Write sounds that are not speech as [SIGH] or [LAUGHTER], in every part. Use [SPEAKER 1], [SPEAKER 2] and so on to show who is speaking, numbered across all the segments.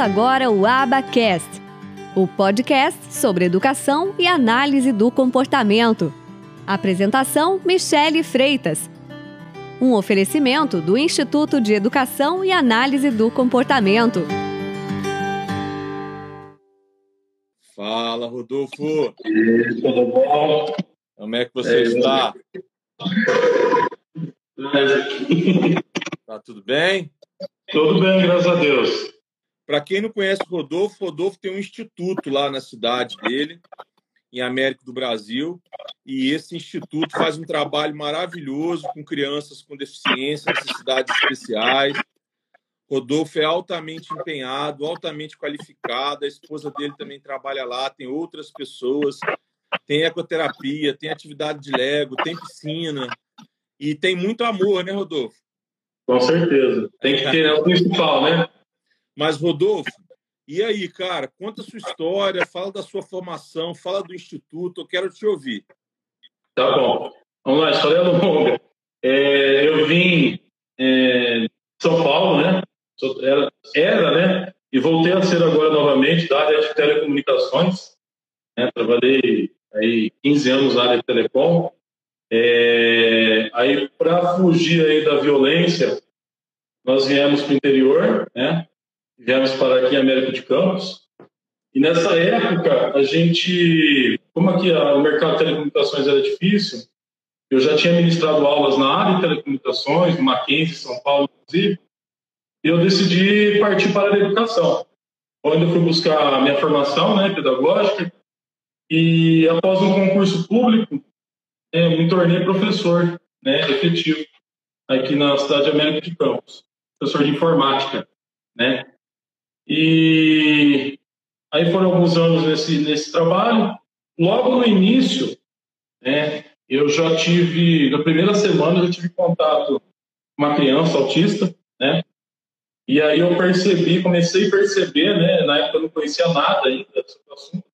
[SPEAKER 1] Começa agora o Abacast, o podcast sobre educação e análise do comportamento. Apresentação: Michele Freitas. Um oferecimento do Instituto de Educação e Análise do Comportamento.
[SPEAKER 2] Fala, Rodolfo. Tudo bom? Como é que você é, está? Tá tudo bem?
[SPEAKER 3] Tudo bem, graças a Deus.
[SPEAKER 2] Para quem não conhece o Rodolfo, Rodolfo tem um instituto lá na cidade dele, em América do Brasil, e esse instituto faz um trabalho maravilhoso com crianças com deficiência, necessidades especiais. Rodolfo é altamente empenhado, altamente qualificado, a esposa dele também trabalha lá, tem outras pessoas, tem ecoterapia, tem atividade de Lego, tem piscina, e tem muito amor, né, Rodolfo?
[SPEAKER 3] Com certeza. Tem que ter, é o principal, né?
[SPEAKER 2] Mas, Rodolfo, e aí, cara, conta a sua história, fala da sua formação, fala do Instituto, eu quero te ouvir.
[SPEAKER 3] Tá bom. Vamos lá, história longa. É, eu vim é, São Paulo, né? Era, era, né? E voltei a ser agora novamente da área de telecomunicações. Né? Trabalhei aí 15 anos na área de telecom. É, aí, para fugir aí da violência, nós viemos para o interior, né? Viemos para aqui em América de Campos. E nessa época, a gente, como aqui o mercado de telecomunicações era difícil, eu já tinha ministrado aulas na área de telecomunicações, no Mackenzie, São Paulo, inclusive, e eu decidi partir para a educação, onde eu fui buscar a minha formação né, pedagógica, e após um concurso público, é, me tornei professor né, efetivo aqui na cidade de América de Campos, professor de informática, né? E aí foram alguns anos nesse, nesse trabalho. Logo no início, né, eu já tive, na primeira semana, eu tive contato com uma criança autista, né? E aí eu percebi, comecei a perceber, né? Na época eu não conhecia nada ainda sobre o assunto.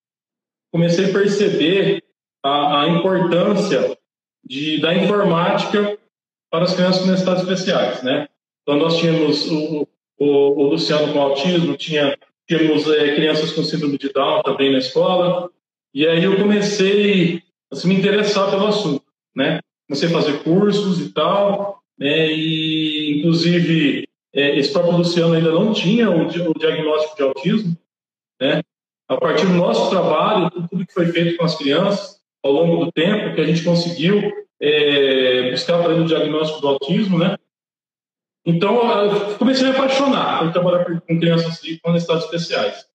[SPEAKER 3] Comecei a perceber a, a importância de, da informática para as crianças com necessidades especiais, né? Então nós tínhamos o, o, o Luciano com autismo, tinha, tínhamos é, crianças com síndrome de Down também na escola, e aí eu comecei a se me interessar pelo assunto, né? Comecei a fazer cursos e tal, né? E inclusive é, esse próprio Luciano ainda não tinha o, o diagnóstico de autismo, né? A partir do nosso trabalho, tudo que foi feito com as crianças ao longo do tempo, que a gente conseguiu é, buscar para ele o diagnóstico do autismo, né? Então, eu comecei a me apaixonar por trabalhar com crianças com necessidades especiais.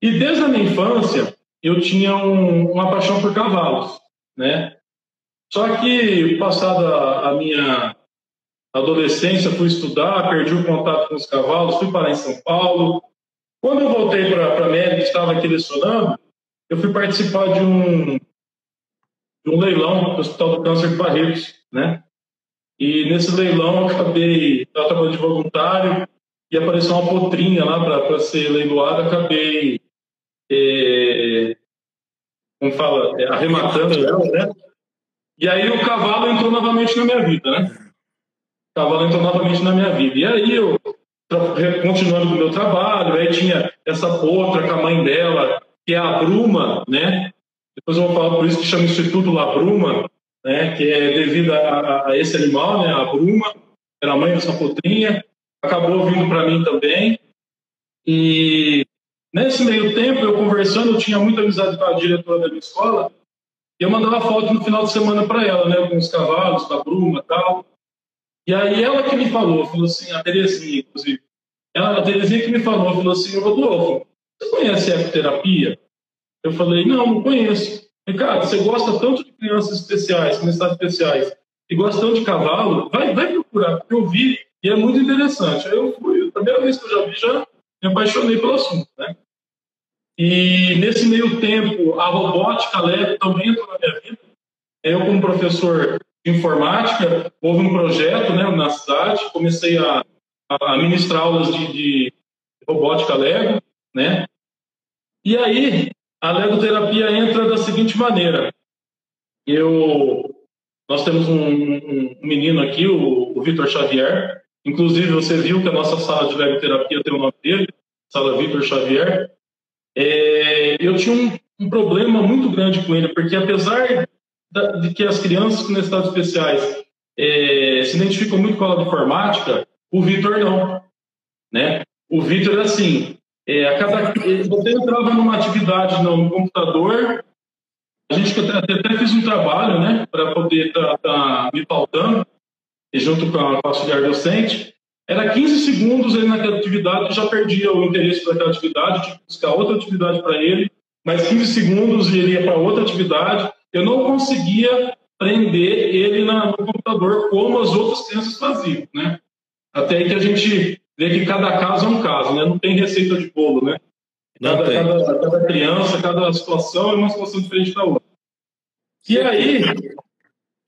[SPEAKER 3] E desde a minha infância, eu tinha um, uma paixão por cavalos, né? Só que, passada a minha adolescência, fui estudar, perdi o contato com os cavalos, fui parar em São Paulo. Quando eu voltei para a América, estava aqui lecionando, eu fui participar de um, de um leilão do Hospital do Câncer de Barretos, né? E nesse leilão eu acabei, estava trabalhando de voluntário e apareceu uma potrinha lá para ser leiloada, acabei, é, como fala, é, arrematando ela, né? E aí o cavalo entrou novamente na minha vida, né? O cavalo entrou novamente na minha vida. E aí eu, continuando com o meu trabalho, aí tinha essa potra com a mãe dela, que é a Bruma, né? Depois eu vou falar por isso que chama Instituto La Bruma, né, que é devido a, a, esse animal, né, a bruma, era a mãe dessa potrinha, acabou vindo para mim também. E nesse meio tempo, eu conversando, eu tinha muita amizade com a diretora da minha escola, e eu mandava foto no final de semana para ela, né, com os cavalos, com a bruma tal. E aí ela que me falou, falou assim, a Terezinha, inclusive, ela, a Terezinha que me falou, falou assim, Rodolfo, você conhece a ecoterapia? Eu falei, não, não conheço. Ricardo, você gosta tanto de crianças especiais, com necessidades especiais, e gosta tanto de cavalo, vai, vai procurar, porque eu vi e é muito interessante. Aí eu fui, a primeira vez que eu já vi, já me apaixonei pelo assunto, né? E nesse meio tempo, a robótica leve também entrou na minha vida. Eu, como professor de informática, houve um projeto né, na cidade, comecei a, a ministrar aulas de, de robótica leve, né? E aí, a legoterapia entra da seguinte maneira. Eu, nós temos um, um menino aqui, o, o Vitor Xavier. Inclusive, você viu que a nossa sala de legoterapia tem o nome dele. Sala Vitor Xavier, é, eu tinha um, um, problema muito grande com ele, porque apesar da, de que as crianças com necessidades especiais é, se identificam muito com a aula de informática, o Vitor não. Né? O Vitor, assim, é, cada, você entrava numa atividade no, computador, a gente até, até um trabalho né, para poder estar tá, tá me pautando, junto com a, com a auxiliar docente, era 15 segundos ele naquela atividade, já perdia o interesse para aquela atividade, tinha que buscar outra atividade para ele, mais 15 segundos ele ia para outra atividade. Eu não conseguia prender ele na, no computador como as outras crianças faziam, né? Até que a gente vê que cada caso é um caso, né? Não tem receita de bolo, né? Cada, cada, cada, criança, cada situação é uma situação diferente da outra. E aí,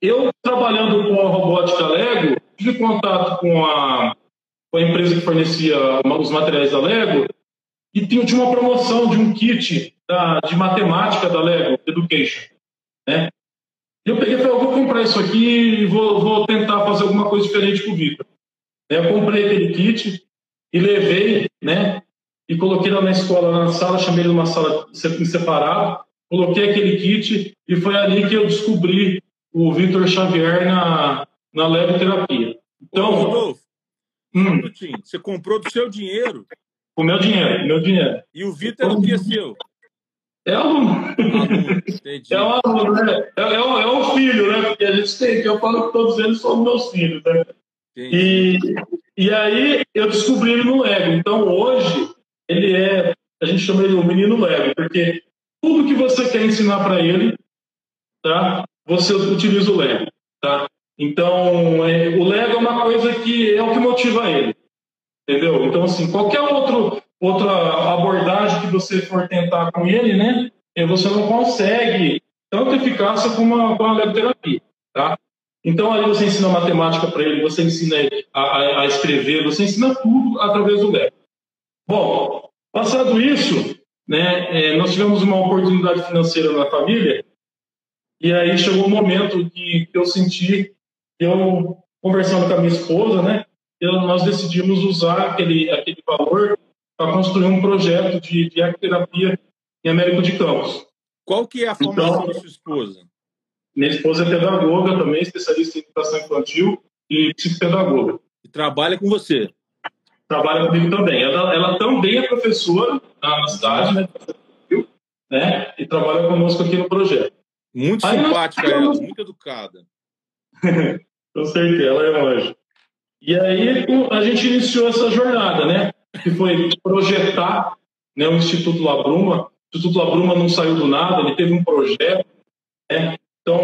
[SPEAKER 3] eu trabalhando com a robótica Lego, tive contato com a com a empresa que fornecia os materiais da Lego, e tinha, tinha uma promoção de um kit da, de matemática da Lego Education. Né? E eu peguei e falei, eu vou comprar isso aqui e vou, vou tentar fazer alguma coisa diferente com o Vitor. Eu comprei aquele kit e levei, né? E coloquei lá na escola, na sala, chamei ele numa sala separada, coloquei aquele kit e foi ali que eu descobri o Vitor Xavier na, na Lego Terapia. Então,
[SPEAKER 2] Rodolfo, Hum. Você comprou do seu dinheiro.
[SPEAKER 3] Com o meu dinheiro, meu dinheiro.
[SPEAKER 2] E o Vitor é o que é seu?
[SPEAKER 3] É aluno. É um aluno, né? É, é, um, é um filho, né? Porque a gente tem, que eu falo que todos eles são meus filhos, né? E, e aí eu descobri ele no Lego. Então hoje ele é, a gente chama ele o menino Lego, porque tudo que você quer ensinar para ele, tá? Você utiliza o Lego, tá? Então, é, o Lego é uma coisa que é o que motiva ele. Entendeu? Então, assim, qualquer outro, outra abordagem que você for tentar com ele, né? Você não consegue tanta eficácia como a, com a legoterapia, tá? Então, ali você ensina matemática para ele, você ensina a, a, a, escrever, você ensina tudo através do Lego. Bom, passado isso, né, é, nós tivemos uma oportunidade financeira na família, e aí chegou o um momento que eu senti eu, conversando com a minha esposa, né, eu, nós decidimos usar aquele, aquele valor para construir um projeto de, de em Américo de Campos.
[SPEAKER 2] Qual que é a formação então, da sua esposa?
[SPEAKER 3] Minha esposa é pedagoga também, especialista em educação infantil e psicopedagoga.
[SPEAKER 2] E trabalha com você?
[SPEAKER 3] Trabalha comigo também. Ela, ela também é professora na, cidade, né, né, e trabalha conosco aqui no projeto.
[SPEAKER 2] Muito Aí simpática nós... ela, muito educada. [LAUGHS]
[SPEAKER 3] Com certeza, ela é anjo. E aí a gente iniciou essa jornada, né? Que foi projetar né, o Instituto Labruma. O Instituto Labruma não saiu do nada, ele teve um projeto. Né? Então,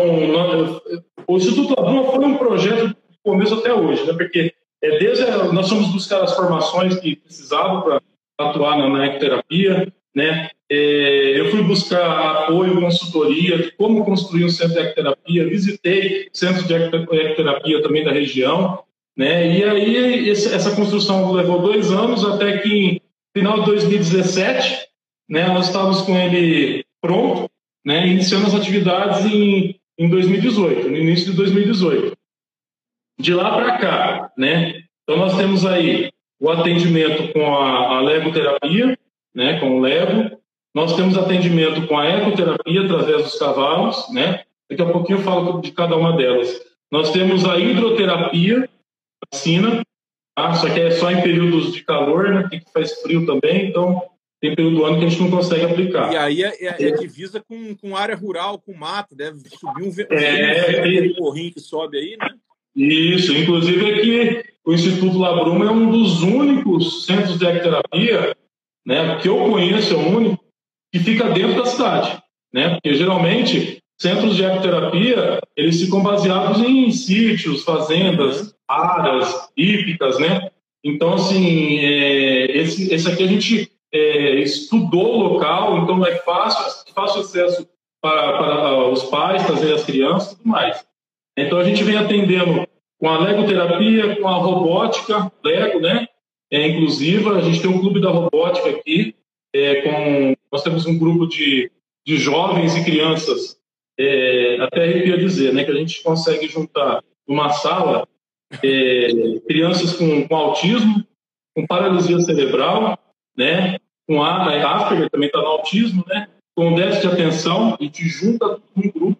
[SPEAKER 3] o Instituto Labruma foi um projeto do começo até hoje, né? Porque é, desde a, nós fomos buscar as formações que precisavam para atuar na, na ecoterapia, né? É, eu fui buscar apoio, consultoria de como construir um centro de ecoterapia, visitei centros de ecoterapia também da região, né? E aí essa construção levou dois anos até que em final de 2017, né? Nós estávamos com ele pronto, né? Iniciando as atividades em, em 2018, no início de 2018. De lá para cá, né? Então nós temos aí o atendimento com a, a legoterapia, né, com o Lego. Nós temos atendimento com a ecoterapia através dos cavalos, né? Daqui a pouquinho eu falo de cada uma delas. Nós temos a hidroterapia, vacina, tá? Só que é só em períodos de calor, né? Que faz frio também, então tem período do ano que a gente não consegue aplicar.
[SPEAKER 2] E aí é, é, é divisa com, com área rural, com mato, deve subir um,
[SPEAKER 3] é,
[SPEAKER 2] um morrinho que sobe aí, né?
[SPEAKER 3] Isso, inclusive é que o Instituto Labruma é um dos únicos centros de ecoterapia né, que eu conheço é o único que fica dentro da cidade, né? Porque geralmente centros de ecoterapia eles ficam baseados em sítios, fazendas, áreas hípicas, né? Então assim, é, esse, esse aqui a gente é, estudou o local, então é fácil, fácil acesso para, para os pais, trazer as crianças, e tudo mais. Então a gente vem atendendo com a legoterapia, com a robótica, Lego, né? é inclusiva. A gente tem um clube da robótica aqui, é, com, nós temos um grupo de, de jovens e crianças, é, até arrepia dizer, né, que a gente consegue juntar numa sala é, crianças com, com, autismo, com paralisia cerebral, né? Com a Asperger também está no autismo, né? Com déficit de atenção, a gente junta no grupo,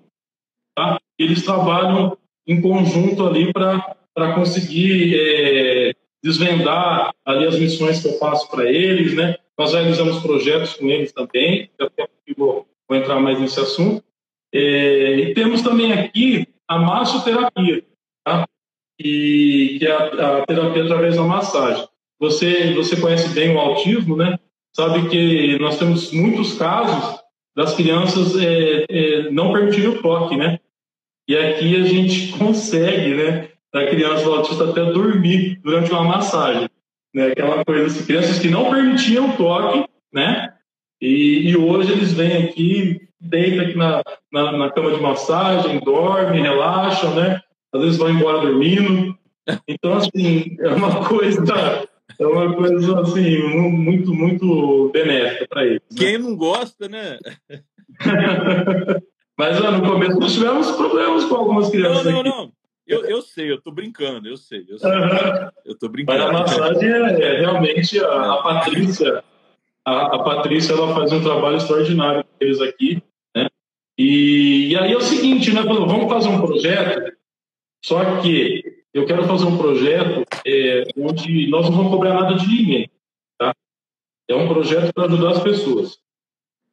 [SPEAKER 3] tá? Eles trabalham em conjunto ali para conseguir é, desvendar ali as missões que eu faço para eles, né? Nós realizamos projetos com eles também, eu vou, vou entrar mais nesse assunto. É, e temos também aqui a massoterapia, tá? e, que é a, a, terapia através da massagem. Você, você conhece bem o autismo, né? Sabe que nós temos muitos casos das crianças é, é, não permitirem o toque, né? E aqui a gente [LAUGHS] consegue, né? Da criança do autista até dormir durante uma massagem, né? Aquela coisa assim, crianças que não permitiam o toque, né? E, e hoje eles vêm aqui, deitam aqui na, na, na cama de massagem, dormem, relaxam, né? às vezes vão embora dormindo. Então, assim, é uma [LAUGHS] coisa, é uma coisa assim, muito, muito benéfica para eles.
[SPEAKER 2] Né? Quem não gosta, né? [LAUGHS]
[SPEAKER 3] Mas no começo nós tivemos problemas com algumas crianças.
[SPEAKER 2] Não, não,
[SPEAKER 3] aqui.
[SPEAKER 2] não. Eu, eu sei, eu tô brincando, eu sei. Eu, sei. Uhum. eu tô brincando.
[SPEAKER 3] Mas a massagem é, é realmente a, a Patrícia. A, a, Patrícia ela faz um trabalho extraordinário com eles aqui. Né? E, e aí é o seguinte, né? Vamos fazer um projeto só que eu quero fazer um projeto é, onde nós não vamos cobrar nada de ninguém. Tá? É um projeto para ajudar as pessoas.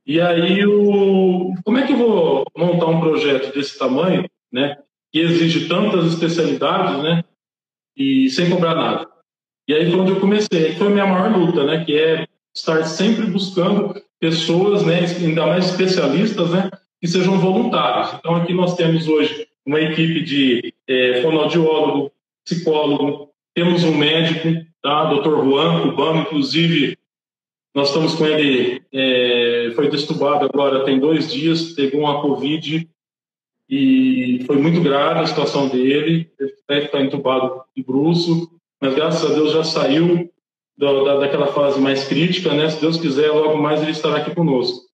[SPEAKER 3] E aí, o... como é que eu vou montar um projeto desse tamanho, né, que exige tantas especialidades, né, e sem cobrar nada? E aí foi onde eu comecei. Foi a minha maior luta, né, que é estar sempre buscando pessoas, né, ainda mais especialistas, né, que sejam voluntários. Então aqui nós temos hoje uma equipe de é, fonoaudiólogo, psicólogo, temos um médico, tá? Dr. Juan Cubano, inclusive, nós estamos com ele, é, foi destubado agora tem dois dias, pegou uma Covid e foi muito grave a situação dele, ele estar entubado de bruxo, mas graças a Deus já saiu da, daquela fase mais crítica, né? Se Deus quiser, logo mais ele estará aqui conosco.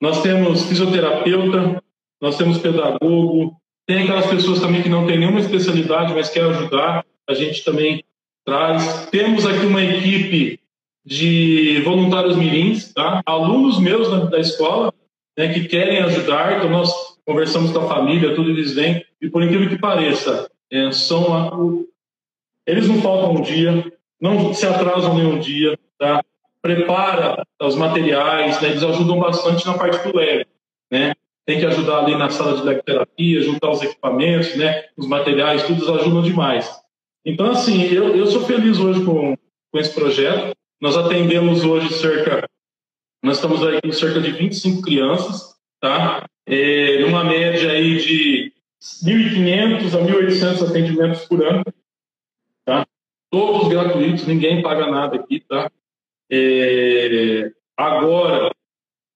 [SPEAKER 3] Nós temos fisioterapeuta, nós temos pedagogo, tem aquelas pessoas também que não têm nenhuma especialidade, mas querem ajudar, a gente também traz. Temos aqui uma equipe de voluntários mirins, tá? alunos meus da, da escola, né, que querem ajudar, então nós conversamos com a família, tudo eles vêm, e por incrível que pareça, é, são a, eles não faltam um dia, não se atrasam nenhum dia, tá? prepara os materiais, né? eles ajudam bastante na parte do leve, né? Tem que ajudar ali na sala de legterapia, juntar os equipamentos, né, os materiais, tudo ajudam demais. Então, assim, eu, eu sou feliz hoje com, com esse projeto. Nós atendemos hoje cerca, nós estamos aí com cerca de 25 crianças, tá? É, numa média aí de 1.500 a 1.800 atendimentos por ano, tá? Todos gratuitos, ninguém paga nada aqui, tá? É, agora,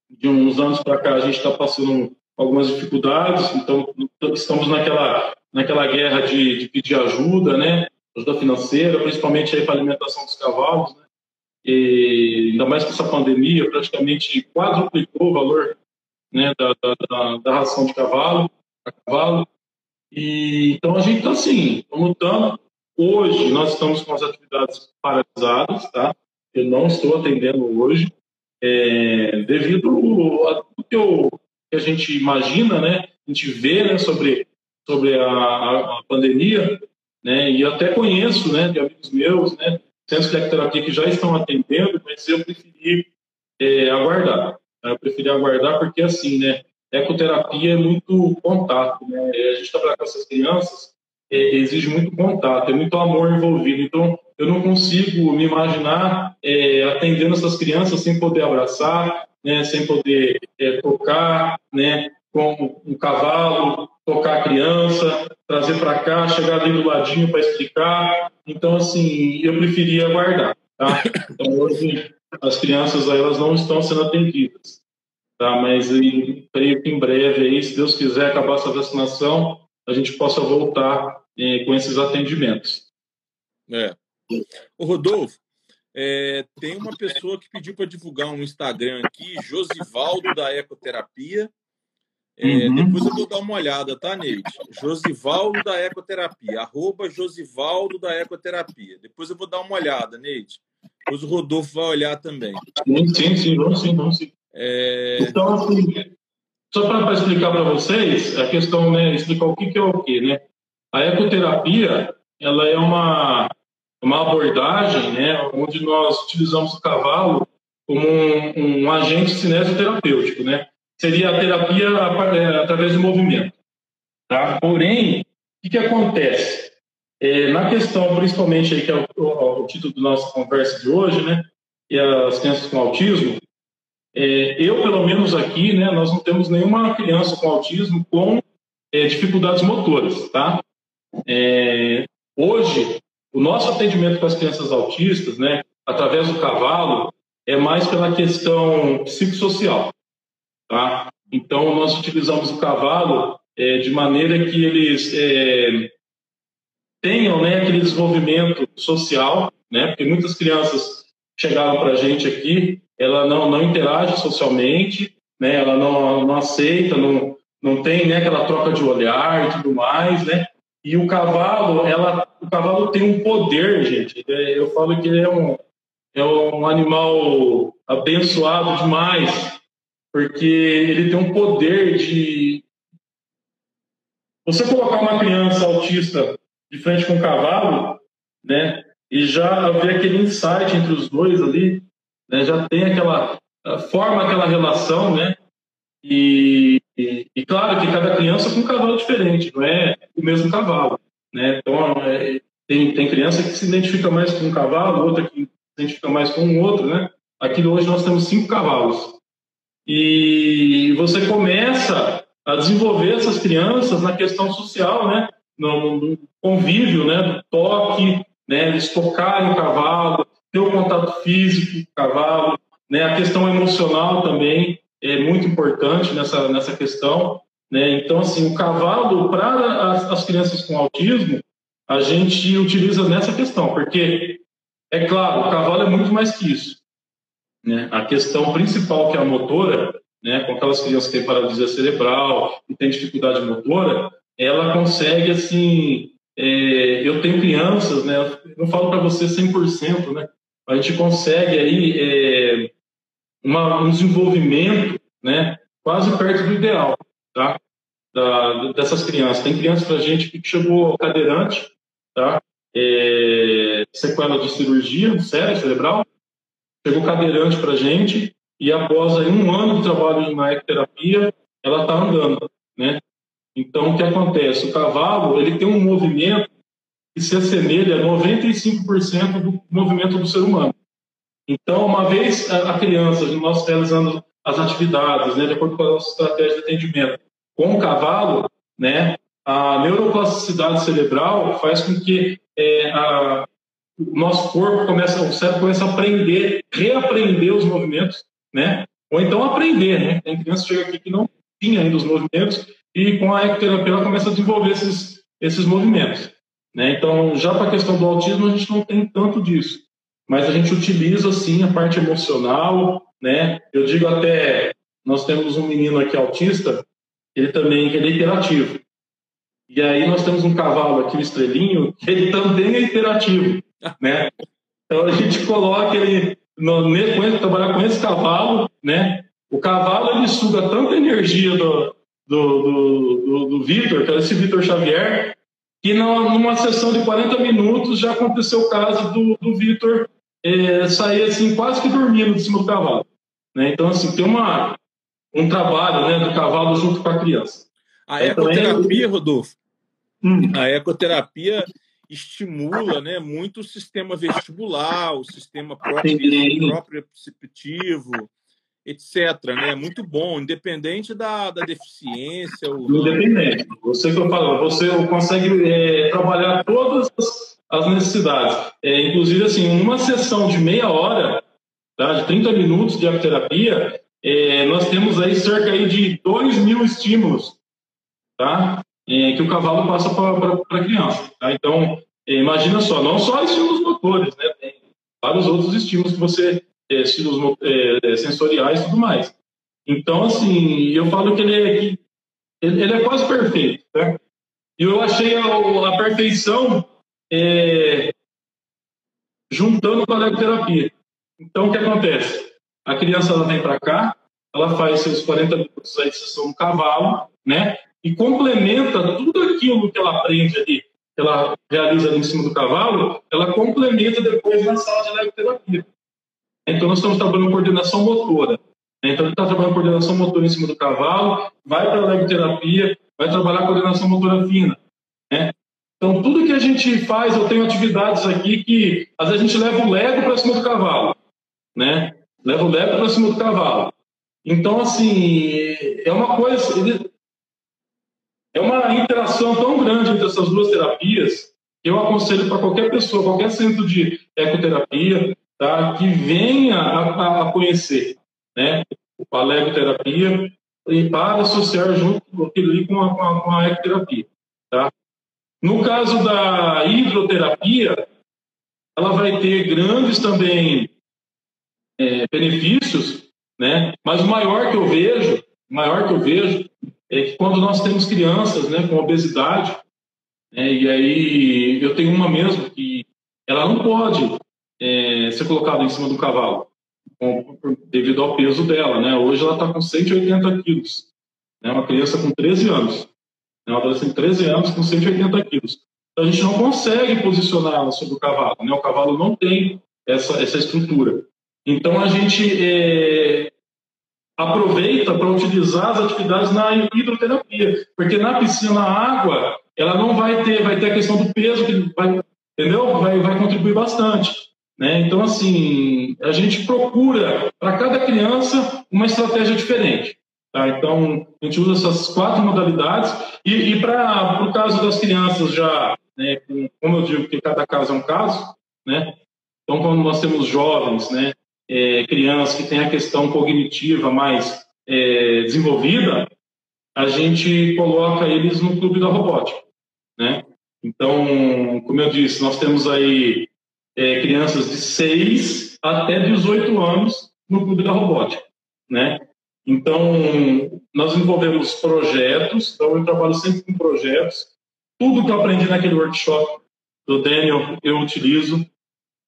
[SPEAKER 3] de uns anos para cá, a gente está passando algumas dificuldades, então estamos naquela, naquela guerra de, de pedir ajuda, né? ajuda financeira, principalmente para a alimentação dos cavalos, né? E ainda mais com essa pandemia, praticamente quadruplicou o valor né, da, da, da ração de cavalo, a cavalo. E, então a gente está assim, lutando. Hoje nós estamos com as atividades paralisadas, tá? Eu não estou atendendo hoje, é, devido a tudo que eu que a gente imagina, né? A gente vê né, sobre, sobre a, a, pandemia, né? E até conheço, né, de amigos meus, né, centros de ecoterapia que já estão atendendo, mas eu preferi é, aguardar. Eu preferi aguardar porque, assim, né, ecoterapia é muito contato, né? A gente trabalhar com essas crianças é, exige muito contato, é muito amor envolvido. Então, eu não consigo me imaginar é, atendendo essas crianças sem poder abraçar, né, sem poder é, tocar, né, com um cavalo, tocar a criança, trazer para cá, chegar ali do ladinho para explicar. Então, assim, eu preferia aguardar. Tá? Então, hoje, as crianças elas não estão sendo atendidas. Tá? Mas creio que em breve, aí, se Deus quiser acabar essa vacinação, a gente possa voltar é, com esses atendimentos.
[SPEAKER 2] É. O Rodolfo, é, tem uma pessoa que pediu para divulgar um Instagram aqui, Josivaldo da Ecoterapia. É, uhum. Depois eu vou dar uma olhada, tá, Neide? Josivaldo da Ecoterapia, arroba Josivaldo da Ecoterapia. Depois eu vou dar uma olhada, Neide. Depois o Rodolfo vai olhar também.
[SPEAKER 3] Sim, sim, sim, vamos sim, vamos sim. É... Então, assim, só para explicar para vocês, a questão, né, explicar o que, que é o que, né? A ecoterapia, ela é uma, uma abordagem, né, onde nós utilizamos o cavalo como um, um agente cinesioterapêutico, né? Seria a terapia é, através do movimento, tá? Porém, o que, que acontece? É, na questão, principalmente, aí, que é o, o, o, título da nossa conversa de hoje, né? E as crianças com autismo, é, eu, pelo menos aqui, né, nós não temos nenhuma criança com autismo com é, dificuldades motoras, tá? É, hoje, o nosso atendimento com as crianças autistas, né, através do cavalo, é mais pela questão psicossocial, tá? Então, nós utilizamos o cavalo é, de maneira que eles é, tenham né, aquele desenvolvimento social, né? Porque muitas crianças chegaram para a gente aqui ela não, não interage socialmente, né? ela não, não aceita, não, não tem né, aquela troca de olhar e tudo mais, né? E o cavalo, ela, o cavalo tem um poder, gente. É, eu falo que ele é um, é um animal abençoado demais, porque ele tem um poder de. Você colocar uma criança autista de frente com um cavalo, né? E já haver aquele insight entre os dois ali, né, já tem aquela forma aquela relação, né? E, e, e, claro que cada criança com um cavalo diferente, não é o mesmo cavalo, né? Então é, tem, tem criança que se identifica mais com um cavalo, outra que se identifica mais com um outro, né? Aqui hoje nós temos cinco cavalos e você começa a desenvolver essas crianças na questão social, né? No, no convívio, né? Do toque, né? Eles tocarem o cavalo, ter o contato físico com o cavalo, né? A questão emocional também é muito importante nessa nessa questão, né? Então assim, o cavalo para as, as crianças com autismo, a gente utiliza nessa questão, porque é claro, o cavalo é muito mais que isso, né? A questão principal que é a motora, né, com aquelas crianças que têm paralisia cerebral e têm dificuldade motora, ela consegue assim é, eu tenho crianças, né? Eu falo para você 100%, né? a gente consegue aí é, uma, um desenvolvimento né, quase perto do ideal tá? Da, dessas crianças. Tem crianças para a gente que chegou cadeirante, tá? É, sequela de cirurgia cérebro cerebral, chegou cadeirante para a gente e após aí, um ano de trabalho na ecoterapia, ela está andando, né? Então, o que acontece? O cavalo ele tem um movimento que se assemelha a 95% do movimento do ser humano. Então, uma vez a criança, nós realizando as atividades, né, de acordo com a nossa estratégia de atendimento, com o cavalo, né, a neuroplasticidade cerebral faz com que é, a, o nosso corpo comece, o cérebro comece a aprender, reaprender os movimentos, né, ou então aprender, né, tem criança que chega aqui que não tinha ainda os movimentos e com a ecoterapia ela começa a desenvolver esses, esses movimentos. Né? Então, já para a questão do autismo, a gente não tem tanto disso. Mas a gente utiliza, sim, a parte emocional. Né? Eu digo até, nós temos um menino aqui autista, ele também ele é interativo. E aí nós temos um cavalo aqui, o estrelinho, que ele também é interativo. Né? Então, a gente coloca ele, no, trabalhar com esse cavalo, né? O cavalo, ele suga tanta energia do, do, do, do, do Vitor, que é esse Vitor Xavier, que numa sessão de 40 minutos já aconteceu o caso do, do Vitor é, sair assim, quase que dormindo de cima do cavalo. Né? Então, assim, tem uma, um trabalho né, do cavalo junto com a criança.
[SPEAKER 2] A ecoterapia, Rodolfo, hum. a ecoterapia estimula né, muito o sistema vestibular, o sistema próprio, próprio perceptivo, etc. Né? Muito bom, independente da, da deficiência. Ou...
[SPEAKER 3] Independente. Você que eu falo, você consegue é, trabalhar todas as necessidades. É, inclusive, assim, uma sessão de meia hora, tá, de 30 minutos de terapia, é, nós temos aí cerca aí de 2 mil estímulos tá? É, que o cavalo passa para a criança. Tá? Então, é, imagina só, não só estímulos motores, né? tem vários outros estímulos que você estilos é, sensoriais e tudo mais. Então, assim, eu falo que ele é, ele é quase perfeito. Né? E eu achei a, a perfeição é, juntando com a legoterapia. Então, o que acontece? A criança ela vem para cá, ela faz seus 40 minutos aí de sessão no cavalo, né? E complementa tudo aquilo que ela aprende ali, que ela realiza ali em cima do cavalo, ela complementa depois na sala de legoterapia. Então, nós estamos trabalhando coordenação motora. Então, ele está trabalhando coordenação motora em cima do cavalo, vai para a legoterapia, vai trabalhar coordenação motora fina. Né? Então, tudo que a gente faz, eu tenho atividades aqui que, às vezes, a gente leva o lego para cima do cavalo. Né? Leva o lego para cima do cavalo. Então, assim, é uma coisa. É uma interação tão grande entre essas duas terapias que eu aconselho para qualquer pessoa, qualquer centro de ecoterapia, tá, que venha a, a conhecer né, a legoterapia e para associar junto aquilo com a, com a, com a ecoterapia. Tá? No caso da hidroterapia, ela vai ter grandes também é, benefícios, né? mas o maior que eu vejo, maior que eu vejo, é que quando nós temos crianças né, com obesidade, né, e aí eu tenho uma mesmo que ela não pode é, ser colocada em cima do cavalo com, devido ao peso dela, né? Hoje ela está com 180 quilos, né? Uma criança com 13 anos, né? uma adolescente de 13 anos com 180 quilos. Então, a gente não consegue posicionar ela sobre o cavalo, né? O cavalo não tem essa, essa estrutura. Então a gente é, aproveita para utilizar as atividades na hidroterapia, porque na piscina a água ela não vai ter, vai ter a questão do peso que vai, entendeu? Vai, vai contribuir bastante. Né? Então, assim, a gente procura para cada criança uma estratégia diferente. Tá? Então, a gente usa essas quatro modalidades. E, e para o caso das crianças já, né, como eu digo que cada caso é um caso, né? então, quando nós temos jovens, né, é, crianças que têm a questão cognitiva mais é, desenvolvida, a gente coloca eles no clube da robótica. Né? Então, como eu disse, nós temos aí é, crianças de 6 até 18 anos no Clube da Robótica, né? Então, nós desenvolvemos projetos, então eu trabalho sempre com projetos. Tudo que eu aprendi naquele workshop do Daniel, eu utilizo.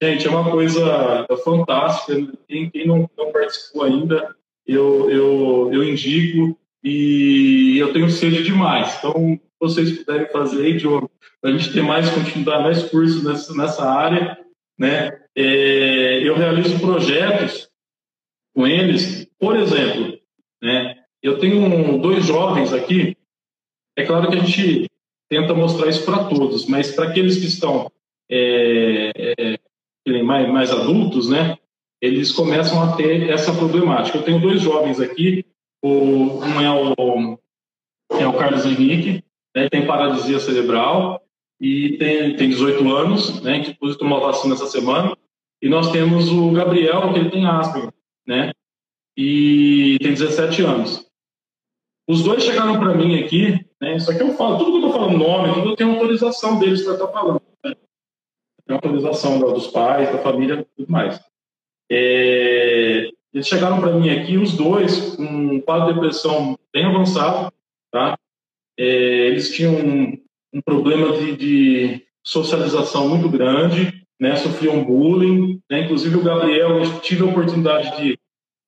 [SPEAKER 3] Gente, é uma coisa fantástica. Quem, quem não, não, participou ainda, eu, eu, eu indico e eu tenho sede demais. Então, vocês puderem fazer Diogo, para a gente ter mais continuidade, mais cursos nessa, nessa área, né? É, eu realizo projetos com eles, por exemplo, né? Eu tenho dois jovens aqui. É claro que a gente tenta mostrar isso para todos, mas para aqueles que estão é, é, mais, mais adultos, né? Eles começam a ter essa problemática. Eu tenho dois jovens aqui. O, um é o, é o Carlos Henrique, né, tem paralisia cerebral, e tem, tem 18 anos, né, que inclusive tomou vacina essa semana. E nós temos o Gabriel, que ele tem Asperger, né, e tem 17 anos. Os dois chegaram para mim aqui, né, isso aqui eu falo, tudo que eu tô falando, nome, tudo eu tenho autorização deles para estar tá falando. Né? Tem autorização dos pais, da família, tudo mais. É, eles chegaram para mim aqui, os dois, com um quadro de depressão bem avançado, tá? É, eles tinham um problema de, de socialização muito grande, né? sofriam bullying, né? inclusive o Gabriel, eu tive a oportunidade de,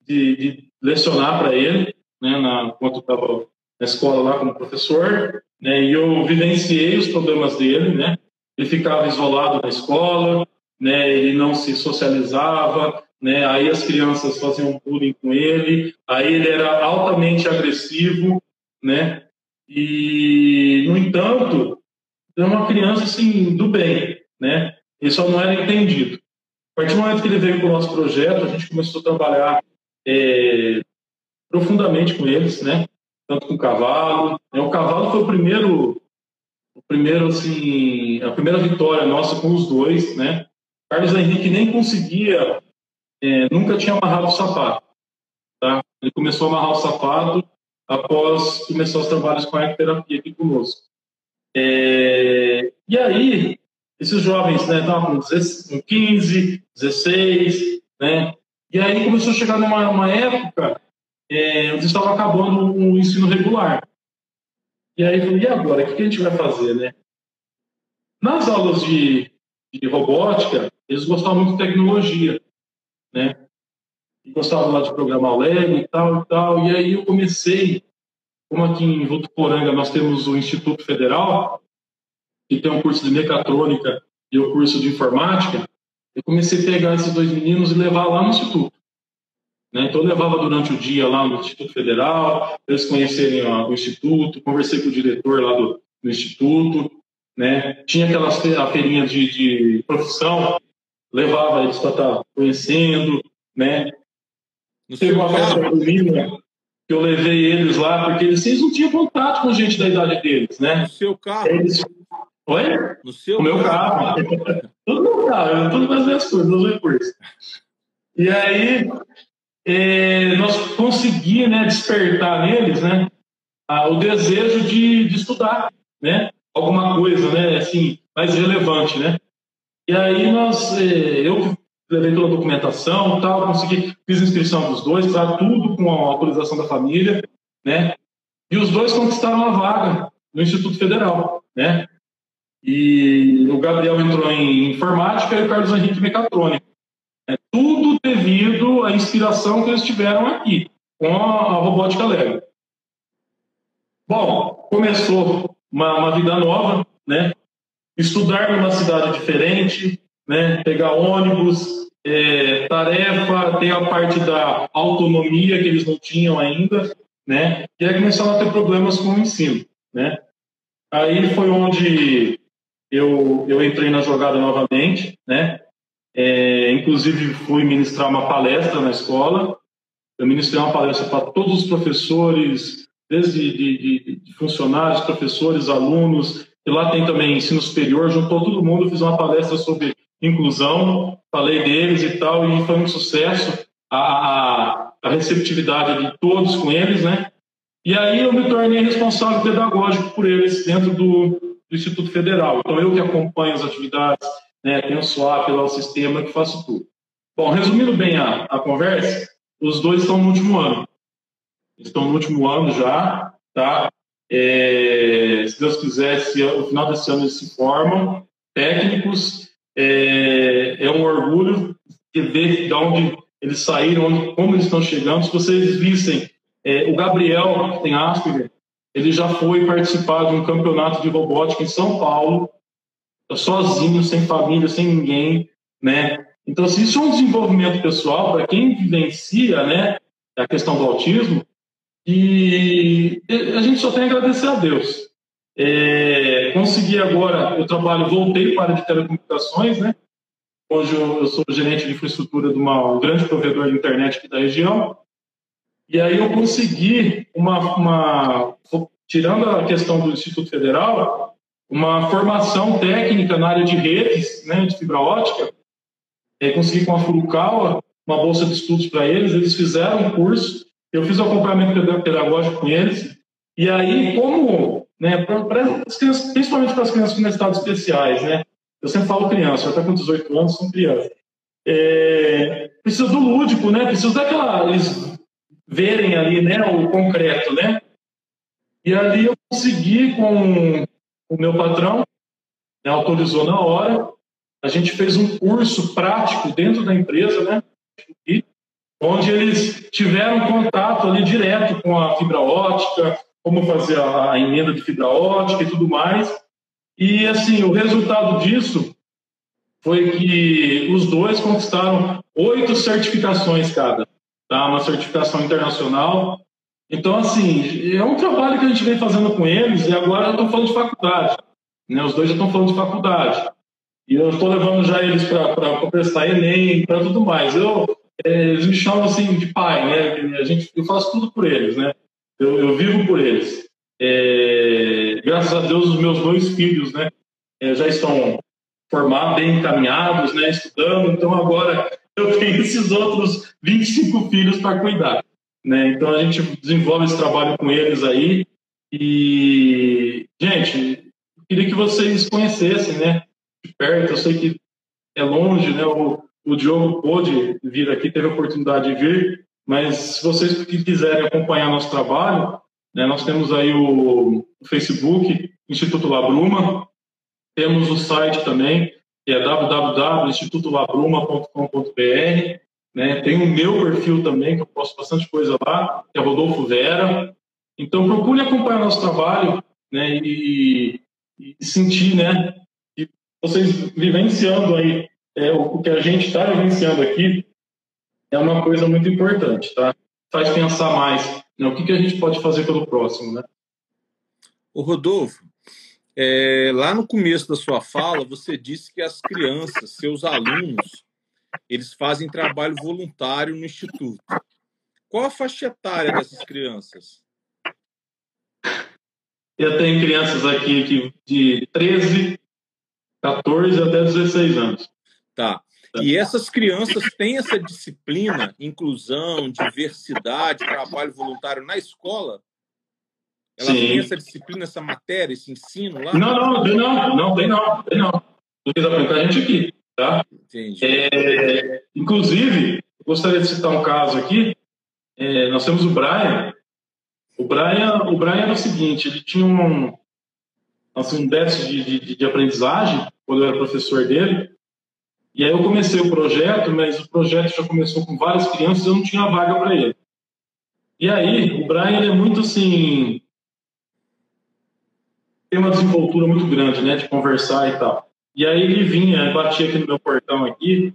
[SPEAKER 3] de, de lecionar para ele, né? na, estava na escola lá como professor, né? e eu vivenciei os problemas dele, né? ele ficava isolado na escola, né? ele não se socializava, né? aí as crianças faziam bullying com ele, aí ele era altamente agressivo, né? E, no entanto, é uma criança assim do bem, né? Ele só não era entendido. A partir do momento que ele veio para o nosso projeto, a gente começou a trabalhar é, profundamente com eles, né? Tanto com o cavalo. Né? O cavalo foi o primeiro, o primeiro assim, a primeira vitória nossa com os dois, né? Carlos Henrique nem conseguia, é, nunca tinha amarrado o sapato, tá? Ele começou a amarrar o sapato após começar os trabalhos com a ecoterapia aqui conosco. É, e aí, esses jovens né, estavam com 15, 16, né? E aí começou a chegar numa uma época é, onde estava acabando o ensino regular. E aí falei, e agora? O que a gente vai fazer, né? Nas aulas de, de robótica, eles gostavam muito de tecnologia, né? E gostavam lá de programar o Lego e tal e tal. E aí eu comecei, como aqui em Votuporanga nós temos o Instituto Federal, que tem um curso de mecatrônica e o um curso de informática, eu comecei a pegar esses dois meninos e levar lá no Instituto. Né? Então, eu levava durante o dia lá no Instituto Federal, eles conhecerem ó, o Instituto, conversei com o diretor lá do, do Instituto, né? tinha aquelas a feirinha de, de profissão, levava eles para estar tá conhecendo, né? No Teve uma festa junina que eu levei eles lá, porque eles, eles não tinham contato com gente da idade deles, né?
[SPEAKER 2] No seu carro?
[SPEAKER 3] Eles... Oi?
[SPEAKER 2] No seu
[SPEAKER 3] o meu carro. carro. tudo no carro, tudo mais as coisas, nos recursos. E aí, é, nós conseguimos né, despertar neles né, a, o desejo de, de, estudar né, alguma coisa né, assim, mais relevante. Né? E aí nós, é, eu levei toda a documentação tal, consegui, fiz inscrição dos dois, tá, tudo com a autorização da família, né? E os dois conquistaram a vaga no Instituto Federal, né? E o Gabriel entrou em informática e o Carlos Henrique mecatrônica. É tudo devido à inspiração que eles tiveram aqui, com a, a robótica Lego. Bom, começou uma, uma, vida nova, né? Estudar numa cidade diferente, né? Pegar ônibus, é, tarefa, tem a parte da autonomia que eles não tinham ainda, né? E aí começaram a ter problemas com o ensino, né? Aí foi onde eu, eu entrei na jogada novamente, né? É, inclusive, fui ministrar uma palestra na escola. Eu ministrei uma palestra para todos os professores, desde de, de, de funcionários, professores, alunos, e lá tem também ensino superior, juntou todo mundo, fiz uma palestra sobre inclusão, falei deles e tal, e foi um sucesso a, a, receptividade de todos com eles, né? E aí eu me tornei responsável pedagógico por eles dentro do, do Instituto Federal. Então eu que acompanho as atividades, né, tem o swap lá, o sistema que faço tudo. Bom, resumindo bem a, a conversa, os dois estão no último ano. Estão no último ano já, tá? É, se Deus quiser, se, no final desse ano eles se formam, técnicos. É, é um orgulho ver de onde eles saíram, onde, como eles estão chegando. Se vocês vissem, é, o Gabriel, tem Asperger, ele já foi participar de um campeonato de robótica em São Paulo, sozinho, sem família, sem ninguém, né? Então, assim, isso é um desenvolvimento pessoal para quem vivencia, né, a questão do autismo, e a gente só tem a agradecer a Deus. É, consegui agora, eu trabalho, voltei para a de telecomunicações, né? Hoje eu, eu sou gerente de infraestrutura de uma, um grande provedor de internet aqui da região. E aí eu consegui uma, uma tirando a questão do Instituto Federal, uma formação técnica na área de redes, né, de fibra ótica. É, consegui com a Furukawa uma bolsa de estudos para eles, eles fizeram um curso, eu fiz o acompanhamento pedagógico com eles, e aí, como, né, pra, pra crianças, principalmente para as crianças com necessidades especiais, né, eu sempre falo criança, até com 18 anos são crianças, é, precisa do lúdico, né, precisa daquela, eles verem ali, né, o concreto, né, e ali eu consegui com o meu patrão né, autorizou na hora. A gente fez um curso prático dentro da empresa, né? Onde eles tiveram contato ali direto com a fibra ótica, como fazer a, a emenda de fibra ótica e tudo mais. E assim, o resultado disso foi que os dois conquistaram oito certificações cada, tá? Uma certificação internacional. Então, assim, é um trabalho que a gente vem fazendo com eles e agora eu estou falando de faculdade. Né? Os dois já estão falando de faculdade. E eu estou levando já eles para prestar Enem, para tudo mais. Eu, é, eles me chamam assim de pai, né? A gente, eu faço tudo por eles, né? Eu, eu vivo por eles. É, graças a Deus, os meus dois filhos, né? É, já estão formados, bem encaminhados, né? Estudando. Então agora [LAUGHS] eu tenho esses outros 25 filhos para cuidar. Né? Então a gente desenvolve esse trabalho com eles aí. E, gente, queria que vocês conhecessem, né? De perto, eu sei que é longe, né? O, o Diogo pôde vir aqui, teve a oportunidade de vir, mas se vocês quiserem acompanhar nosso trabalho, né, nós temos aí o, Facebook, Instituto Labruma, temos o site também, que é www.institutolabruma.com.br. Né? Tem o meu perfil também, que eu posto bastante coisa lá, que é Rodolfo Vera. Então, procure acompanhar nosso trabalho né? e, e sentir né? que vocês vivenciando aí é, o que a gente está vivenciando aqui é uma coisa muito importante, tá? Faz pensar mais né? o que, que a gente pode fazer pelo próximo, né?
[SPEAKER 2] O Rodolfo, é, lá no começo da sua fala, você disse que as crianças, seus alunos, eles fazem trabalho voluntário no Instituto. Qual a faixa etária dessas crianças?
[SPEAKER 3] Eu tenho crianças aqui de 13, 14 até 16 anos.
[SPEAKER 2] Tá. E essas crianças têm essa disciplina, inclusão, diversidade, trabalho voluntário na escola? Ela Sim. tem essa disciplina, essa matéria, esse ensino lá?
[SPEAKER 3] Não, não, tem não, não, tem não, tem não. Quis aplicar a gente aqui, tá? Entendi. É, inclusive, gostaria de citar um caso aqui. É, nós temos o Brian. O Brian, o Brian era o seguinte, ele tinha um, assim, um déficit de, de, de aprendizagem quando eu era professor dele. E aí eu comecei o projeto, mas o projeto já começou com várias crianças, eu não tinha vaga para ele. E aí, o Brian é muito assim, tem uma desenvoltura muito grande, né, de conversar e tal. E aí ele vinha, batia aqui no meu portão aqui,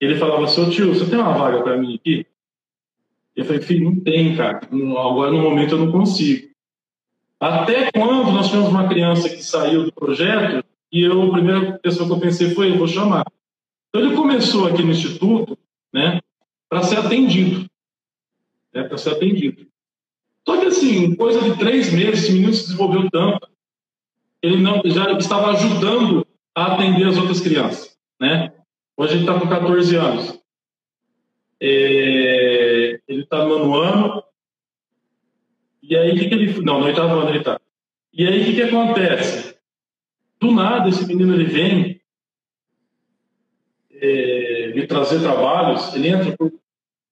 [SPEAKER 3] ele falava, seu tio, você tem uma vaga para mim aqui? Eu falei, filho, não tem, cara. Agora no momento eu não consigo. Até quando nós tivemos uma criança que saiu do projeto e eu, a primeira pessoa que eu pensei foi, eu vou chamar. Então ele começou aqui no instituto, né, para ser atendido, né, para ser atendido. Só que assim, coisa de três meses, esse menino se desenvolveu tanto ele não já estava ajudando a atender as outras crianças, né? Hoje ele está com 14 anos. É, ele está no nono ano. E aí, o que, que ele... Não, no oitavo ano ele está. E aí, o que, que acontece? Do nada, esse menino ele vem é, me trazer trabalhos, ele entra por,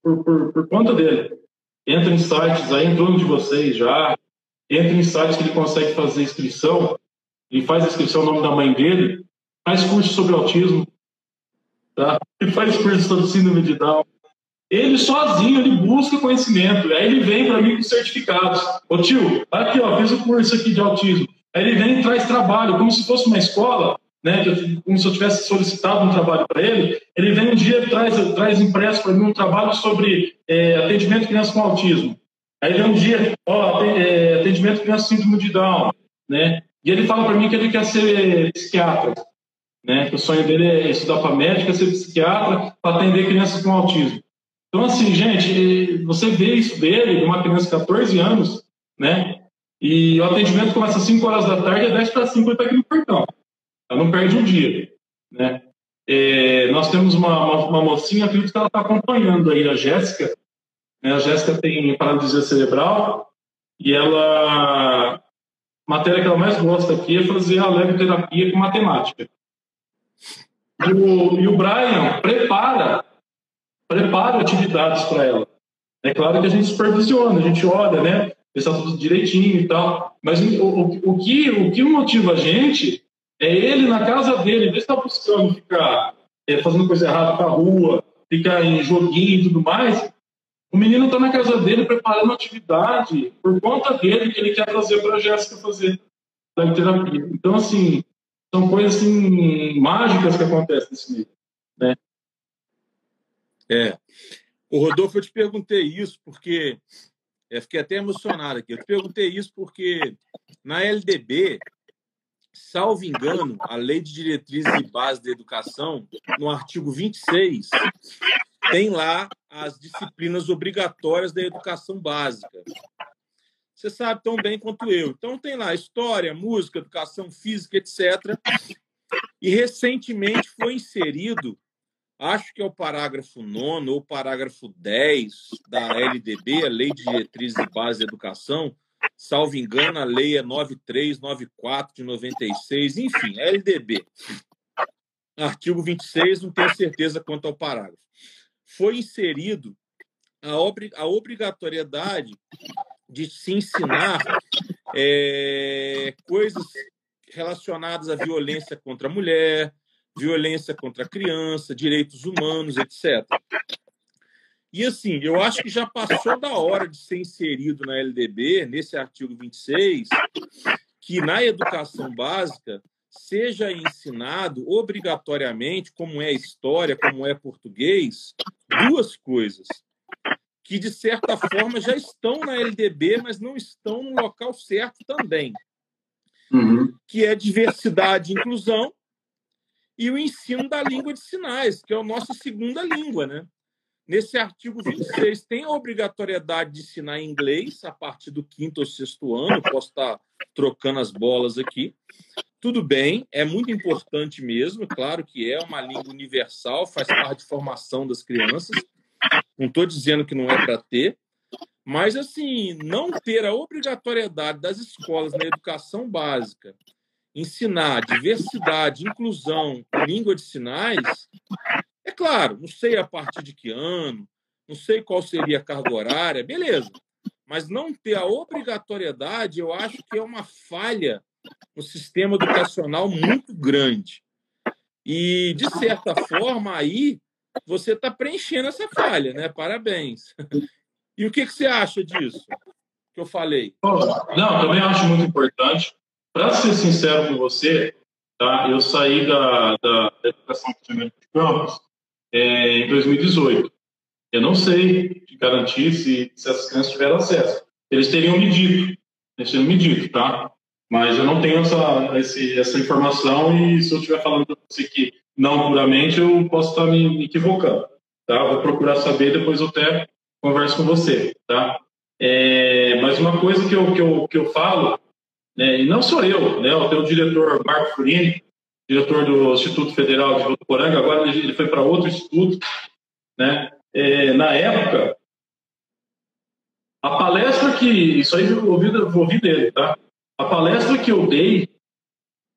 [SPEAKER 3] por, por, por conta dele. Entra em sites aí em torno de vocês já, entra em sites que ele consegue fazer inscrição ele faz inscrição no nome da mãe dele, faz curso sobre autismo, tá? [LAUGHS] ele faz curso sobre síndrome de Down. Ele sozinho, ele busca conhecimento. Aí ele vem para mim com certificados. Ô tio, aqui ó, fiz o curso aqui de autismo. Aí ele vem e traz trabalho, como se fosse uma escola, né? Como se eu tivesse solicitado um trabalho para ele. Ele vem um dia e traz, traz impresso para mim um trabalho sobre é, atendimento de crianças com autismo. Aí vem um dia, ó, é, atendimento de crianças com síndrome de Down, né? E ele fala para mim que ele quer ser psiquiatra, né? Que o sonho dele é estudar para médica, ser psiquiatra, para atender crianças com autismo. Então, assim, gente, você vê isso dele, de uma criança de 14 anos, né? E o atendimento começa às 5 horas da tarde, é 10 para 5 ele está aqui no portão. Ela não perde um dia, né? É, nós temos uma, uma, uma mocinha, que ela está acompanhando aí, a Jéssica. Né? A Jéssica tem paralisia cerebral e ela matéria que ela mais gosta aqui é fazer a leve terapia com matemática. E o, e o Brian prepara, prepara atividades para ela. É claro que a gente supervisiona, a gente olha, né? Está tudo direitinho e tal. Mas o, o, o, que, o que motiva a gente é ele na casa dele, ele está buscando ficar é, fazendo coisa errada com a rua, ficar em joguinho e tudo mais, o menino está na casa dele preparando atividade por conta dele que ele quer trazer para a Jéssica fazer da terapia. Então, assim, são coisas assim, mágicas que acontecem nesse meio. Né?
[SPEAKER 2] É. O Rodolfo, eu te perguntei isso porque. Eu fiquei até emocionado aqui. Eu te perguntei isso porque na LDB, salvo engano, a Lei de Diretrizes e Bases da Educação, no artigo 26, tem lá as disciplinas obrigatórias da educação básica. Você sabe tão bem quanto eu. Então tem lá história, música, educação física, etc. E recentemente foi inserido, acho que é o parágrafo 9 ou parágrafo 10 da LDB, a Lei de Diretrizes e Bases da Educação, salvo engano, a lei é 9394 de 96, enfim, LDB. Artigo 26, não tenho certeza quanto ao parágrafo foi inserido a, obri a obrigatoriedade de se ensinar é, coisas relacionadas à violência contra a mulher, violência contra a criança, direitos humanos, etc. E assim, eu acho que já passou da hora de ser inserido na LDB, nesse artigo 26, que na educação básica seja ensinado obrigatoriamente, como é história, como é português, duas coisas que de certa forma já estão na LDB, mas não estão no local certo também, uhum. que é diversidade e inclusão e o ensino da língua de sinais, que é a nossa segunda língua, né? Nesse artigo 26, tem a obrigatoriedade de ensinar inglês a partir do quinto ou sexto ano. Posso estar trocando as bolas aqui. Tudo bem, é muito importante mesmo. Claro que é uma língua universal, faz parte de formação das crianças. Não estou dizendo que não é para ter, mas assim, não ter a obrigatoriedade das escolas na educação básica ensinar diversidade, inclusão, língua de sinais, é claro, não sei a partir de que ano, não sei qual seria a carga horária, beleza. Mas não ter a obrigatoriedade, eu acho que é uma falha no sistema educacional muito grande. E, de certa forma, aí você está preenchendo essa falha, né? Parabéns. E o que, que você acha disso que eu falei?
[SPEAKER 3] Não, também acho muito importante. Para ser sincero com você, tá? eu saí da, da educação de campos é, em 2018. Eu não sei garantir se, se essas crianças tiveram acesso. Eles teriam me dito, eles teriam me dito, tá? Mas eu não tenho essa, esse, essa informação e se eu estiver falando para você que não puramente, eu posso estar me equivocando, tá? Vou procurar saber, depois eu até converso com você, tá? É, mas uma coisa que eu, que eu, que eu falo, né, e não sou eu, né? O teu diretor Marco Furini, diretor do Instituto Federal de Votuporanga, agora ele foi para outro instituto, né? É, na época, a palestra que isso aí eu ouvi, eu ouvi dele, tá? A palestra que eu dei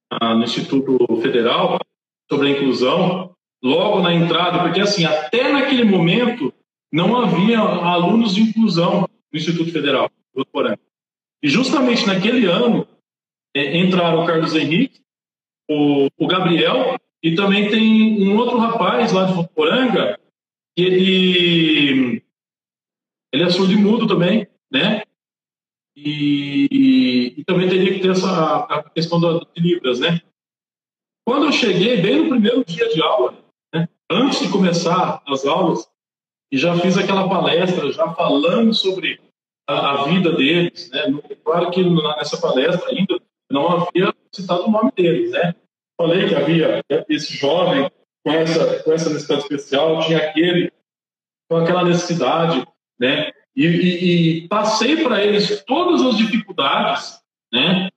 [SPEAKER 3] ah, no Instituto Federal sobre a inclusão, logo na entrada, porque assim até naquele momento não havia alunos de inclusão no Instituto Federal de Votuporanga. E justamente naquele ano é, entraram o Carlos Henrique o, o Gabriel, e também tem um outro rapaz lá de Votuporanga, que ele, ele é surdo e mudo também, né? E, e, também teria que ter essa a questão de Libras, né? Quando eu cheguei, bem no primeiro dia de aula, né? antes de começar as aulas, e já fiz aquela palestra, já falando sobre a, a vida deles, né? Claro que nessa palestra ainda não havia citado o nome deles, né? Falei que havia esse jovem com essa, com essa necessidade especial, tinha aquele com aquela necessidade, né? E, e, e passei para eles todas as dificuldades, né?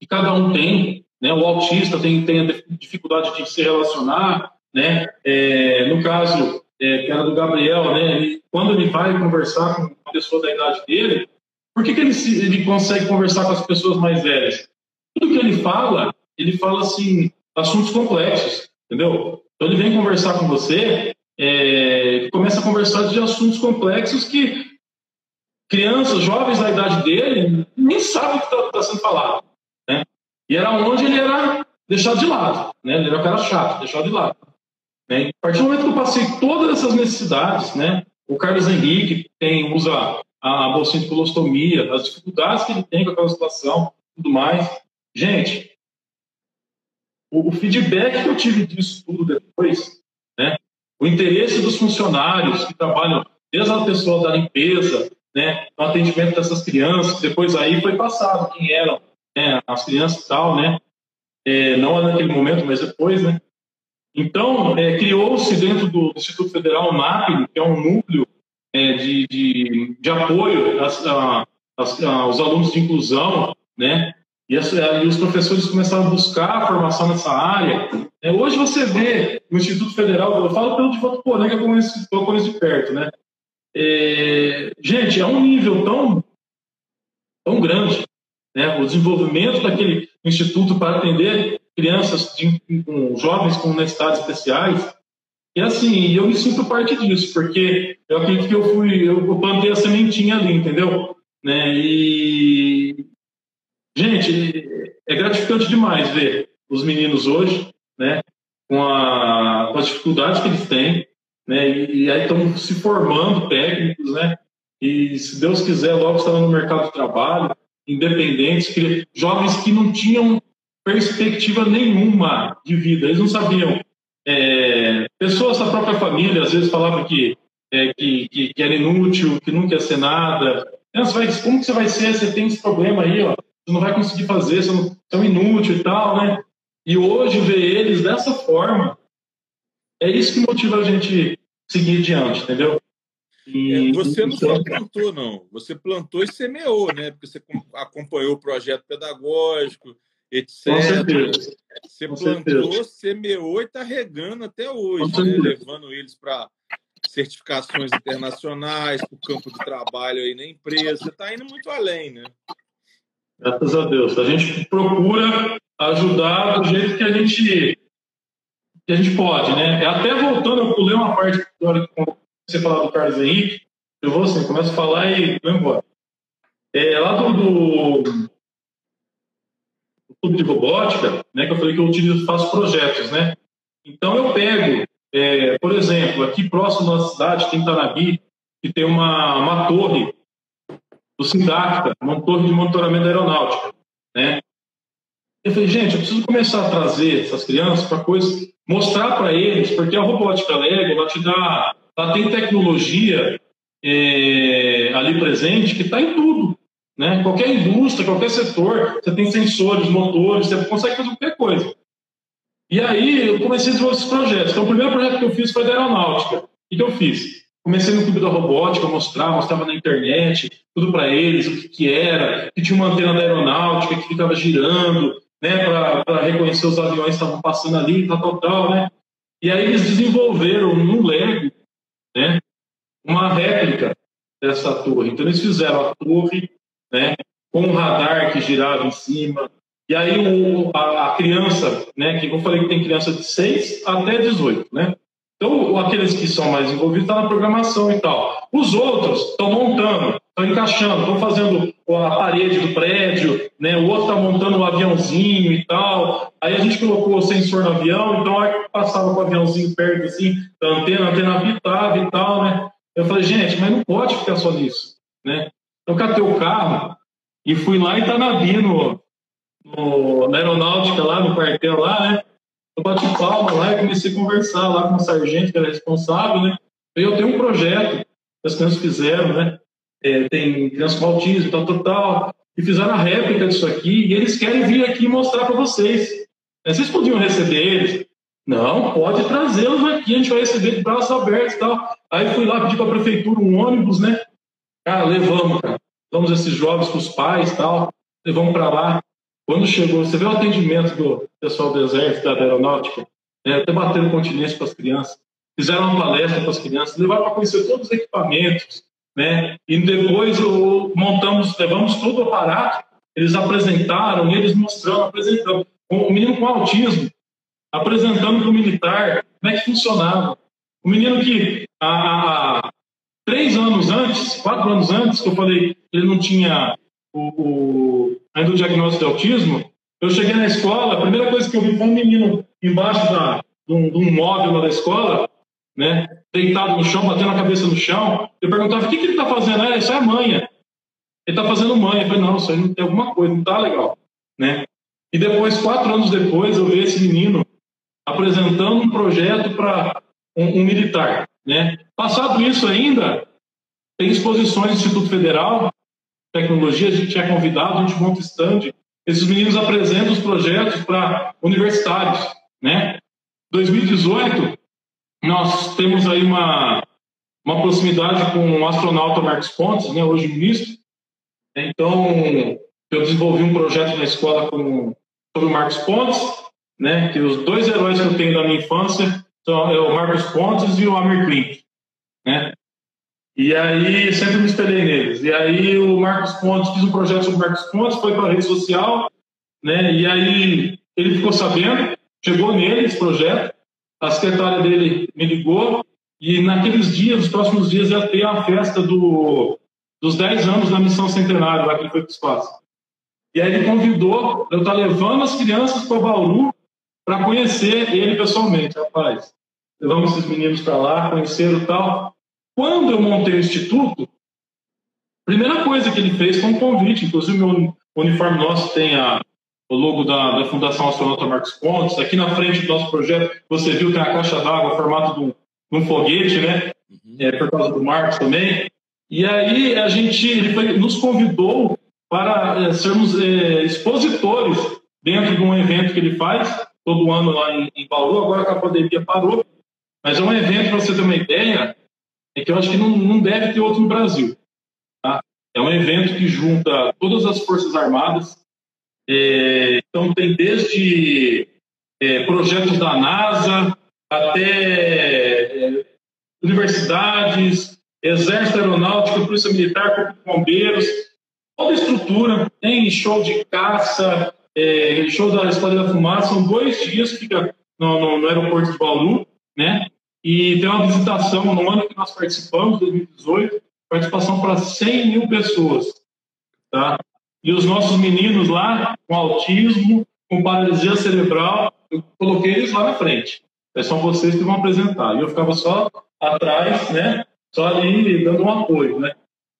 [SPEAKER 3] Que cada um tem, né? O autista tem, tem a dificuldade de se relacionar, né? É, no caso, é, que era do Gabriel, né? Ele, quando ele vai conversar com uma pessoa da idade dele, por que, que ele, ele consegue conversar com as pessoas mais velhas? Tudo que ele fala, ele fala assim, assuntos complexos, entendeu? Então ele vem conversar com você, é, começa a conversar de assuntos complexos que crianças, jovens da idade dele, nem sabem o que está tá sendo falado, né? E era onde ele era deixado de lado, né? Ele era o cara chato, deixado de lado. Né? A partir do momento que eu passei todas essas necessidades, né? O Carlos Henrique tem usa a bolsinha de colostomia, as dificuldades que ele tem com aquela situação, tudo mais. Gente, o, o feedback que eu tive disso tudo depois, né? O interesse dos funcionários que trabalham, desde a pessoa da limpeza, né? No atendimento dessas crianças, depois aí foi passado quem eram né, as crianças e tal, né? É, não naquele momento, mas depois, né? Então, é, criou-se dentro do Instituto Federal o NAP, que é um núcleo é, de, de, de, apoio aos alunos de inclusão, né? E, e, os professores começaram a buscar a formação nessa área. É, hoje você vê no Instituto Federal, eu falo pelo de Votuporanga, como eu conheço de perto, né? É, gente, é um nível tão, tão grande, né? O desenvolvimento daquele instituto para atender crianças, de, com jovens com necessidades especiais. E assim, eu me sinto parte disso, porque eu acredito que eu fui, eu plantei a sementinha ali, entendeu? Né? E Gente, é gratificante demais ver os meninos hoje, né, com, a, com as dificuldades que eles têm, né? E, e aí estão se formando técnicos, né? E se Deus quiser, logo estarão no mercado de trabalho, independentes, que, jovens que não tinham perspectiva nenhuma de vida, eles não sabiam. É, pessoas da própria família às vezes falavam que, é, que, que, que, era inútil, que nunca ia ser nada. Como que você vai ser? Você tem esse problema aí, ó. Você não vai conseguir fazer, você, não, é inútil e tal, né? E hoje ver eles dessa forma, é isso que motiva a gente seguir adiante, entendeu?
[SPEAKER 2] E, é, você não só plantou, não. Você plantou e semeou, né? Porque você acompanhou o projeto pedagógico, etc. Com certeza. Você Com plantou, certeza. semeou e está regando até hoje, né? levando eles para certificações internacionais, para o campo de trabalho aí na empresa. Você está indo muito além, né?
[SPEAKER 3] Graças a Deus. A gente procura ajudar do jeito que a gente que a gente pode, né? Até voltando, eu pulei uma parte da hora que você falar do Carlos Henrique, eu vou assim, começo a falar e vou embora. É, lá do, do, do clube de robótica, né, que eu falei que eu utilizo, faço projetos, né? Então eu pego, é, por exemplo, aqui próximo da cidade, tem Tanabi, que tem uma, uma torre do Sindacta, uma torre de monitoramento da aeronáutica, né? Eu falei, gente, eu preciso começar a trazer essas crianças para coisas, mostrar para eles, porque a robótica Lego, ela te dá, ela tem tecnologia é, ali presente que está em tudo, né? Qualquer indústria, qualquer setor, você tem sensores, motores, você consegue fazer qualquer coisa. E aí eu comecei a desenvolver esses projetos. Então, o primeiro projeto que eu fiz foi da aeronáutica. O que eu fiz? Comecei no clube da robótica, mostrar, mostrava na internet, tudo para eles, o que, que era, que tinha uma antena da aeronáutica que ficava girando, né, para reconhecer os aviões que estavam passando ali, tal, tal, tal, né? E aí eles desenvolveram no Lego, né, uma réplica dessa torre. Então eles fizeram a torre, né, com um radar que girava em cima. E aí o, a, a, criança, né, que eu falei que tem criança de 6 até 18, né? Então, aqueles que são mais envolvidos estão tá na programação e tal. Os outros estão montando, estão encaixando, estão fazendo a parede do prédio, né? o outro está montando o um aviãozinho e tal. Aí a gente colocou o sensor no avião, então aí passava com o aviãozinho perto assim, da antena, a antena habitava e tal, né? Eu falei, gente, mas não pode ficar só nisso, né? Eu catei o carro e fui lá em Tanabi, no, no, na aeronáutica lá, no quartel lá, né? Eu bati palma lá e comecei a conversar lá com o sargento que era responsável, né? Eu tenho um projeto que as crianças fizeram, né? É, tem crianças com autismo, tal, tal, tal, e fizeram a réplica disso aqui, e eles querem vir aqui mostrar para vocês. É, vocês podiam receber eles? Não, pode trazê-los aqui, a gente vai receber de braços abertos e tal. Aí fui lá pedir para a prefeitura um ônibus, né? Cara, levamos, cara. Levamos esses jovens com os pais tal, levamos para lá. Quando chegou, você vê o atendimento do pessoal do Exército, da Aeronáutica, né, até bateram continência para as crianças, fizeram uma palestra para as crianças, levaram para conhecer todos os equipamentos, né, e depois o, montamos, levamos todo o aparato, eles apresentaram, eles mostrando, apresentando. O menino com autismo, apresentando para o militar como é que funcionava. O menino que há, há três anos antes, quatro anos antes, que eu falei, ele não tinha o, ainda o diagnóstico de autismo, eu cheguei na escola, a primeira coisa que eu vi foi um menino embaixo da, de, um, de um móvel lá da escola, né, deitado no chão, batendo a cabeça no chão. Eu perguntava, o que, que ele está fazendo? Ah, isso é manha. Ele está fazendo manha. Eu falei, não, isso aí não tem alguma coisa, não está legal. Né? E depois, quatro anos depois, eu vi esse menino apresentando um projeto para um, um, militar. Né? Passado isso ainda, tem exposições do Instituto Federal, tecnologia, a gente é convidado, a gente monta stand. Esses meninos apresentam os projetos para universitários, né? 2018, nós temos aí uma, uma proximidade com o astronauta Marcos Pontes, né, hoje ministro. Então, eu desenvolvi um projeto na escola com, sobre o Marcos Pontes, né, que os dois heróis que eu tenho da minha infância são é o Marcos Pontes e o Amir Klink, né? E aí sempre me espelhei neles. E aí o Marcos Pontes, fiz um projeto sobre o Marcos Pontes, foi para a rede social, né? E aí ele ficou sabendo, chegou nele esse projeto, a secretária dele me ligou, e naqueles dias, nos próximos dias, ia ter a festa do, dos 10 anos da missão centenária, lá que ele foi para o espaço. E aí ele convidou, eu estar levando as crianças para Bauru para conhecer ele pessoalmente, rapaz. Levamos esses meninos para lá, conheceram tal. Quando eu montei o instituto, a primeira coisa que ele fez foi um convite. Inclusive, o uniforme nosso tem a, o logo da, da Fundação Astronauta Marcos Pontes. Aqui na frente do nosso projeto, você viu, tem a caixa d'água, formato de um, de um foguete, né? Uhum. É, por causa do Marcos também. E aí a gente, ele foi, nos convidou para é, sermos é, expositores dentro de um evento que ele faz todo ano lá em, em Bauru. Agora que a pandemia parou, mas é um evento para você ter uma ideia, é que eu acho que não, não deve ter outro no Brasil. Tá? É um evento que junta todas as forças armadas. É, então tem desde é, projetos da NASA até é, universidades, exército aeronáutico, polícia militar, corpo de bombeiros, toda estrutura, tem show de caça, é, show da Esquadrilha da Fumaça, são dois dias que fica no, no, no, aeroporto de Bauru, né? E tem uma visitação no ano que nós participamos, 2018, participação para 100 mil pessoas, tá? E os nossos meninos lá, com autismo, com paralisia cerebral, eu coloquei eles lá na frente. É só vocês que vão apresentar. E eu ficava só atrás, né? Só ali dando um apoio, né?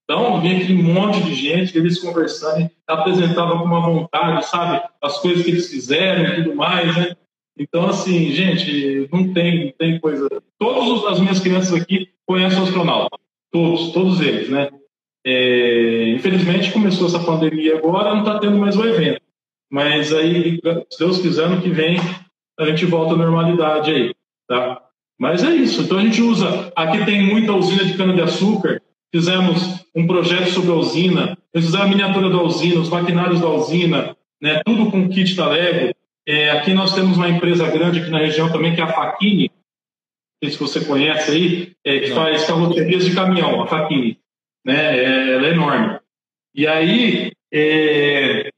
[SPEAKER 3] Então, vinha aquele monte de gente, eles conversando, apresentavam com uma vontade, sabe? As coisas que eles fizeram e tudo mais, né? Então, assim, gente, não tem, não tem coisa. Todas as minhas crianças aqui conhecem o astronauta. Todos, todos eles, né? É, infelizmente, começou essa pandemia agora, não está tendo mais o evento. Mas aí, se Deus quiser, ano que vem, a gente volta à normalidade aí, tá? Mas é isso. Então, a gente usa... Aqui tem muita usina de cana-de-açúcar, fizemos um projeto sobre a usina, fizemos a miniatura da usina, os maquinários da usina, né, tudo com kit da Lego. É, aqui nós temos uma empresa grande aqui na região também, que é a Faquini, não sei se você conhece aí, é, que não. faz carrocerias de caminhão, a Faquini. Né, é, ela é enorme. E aí, é,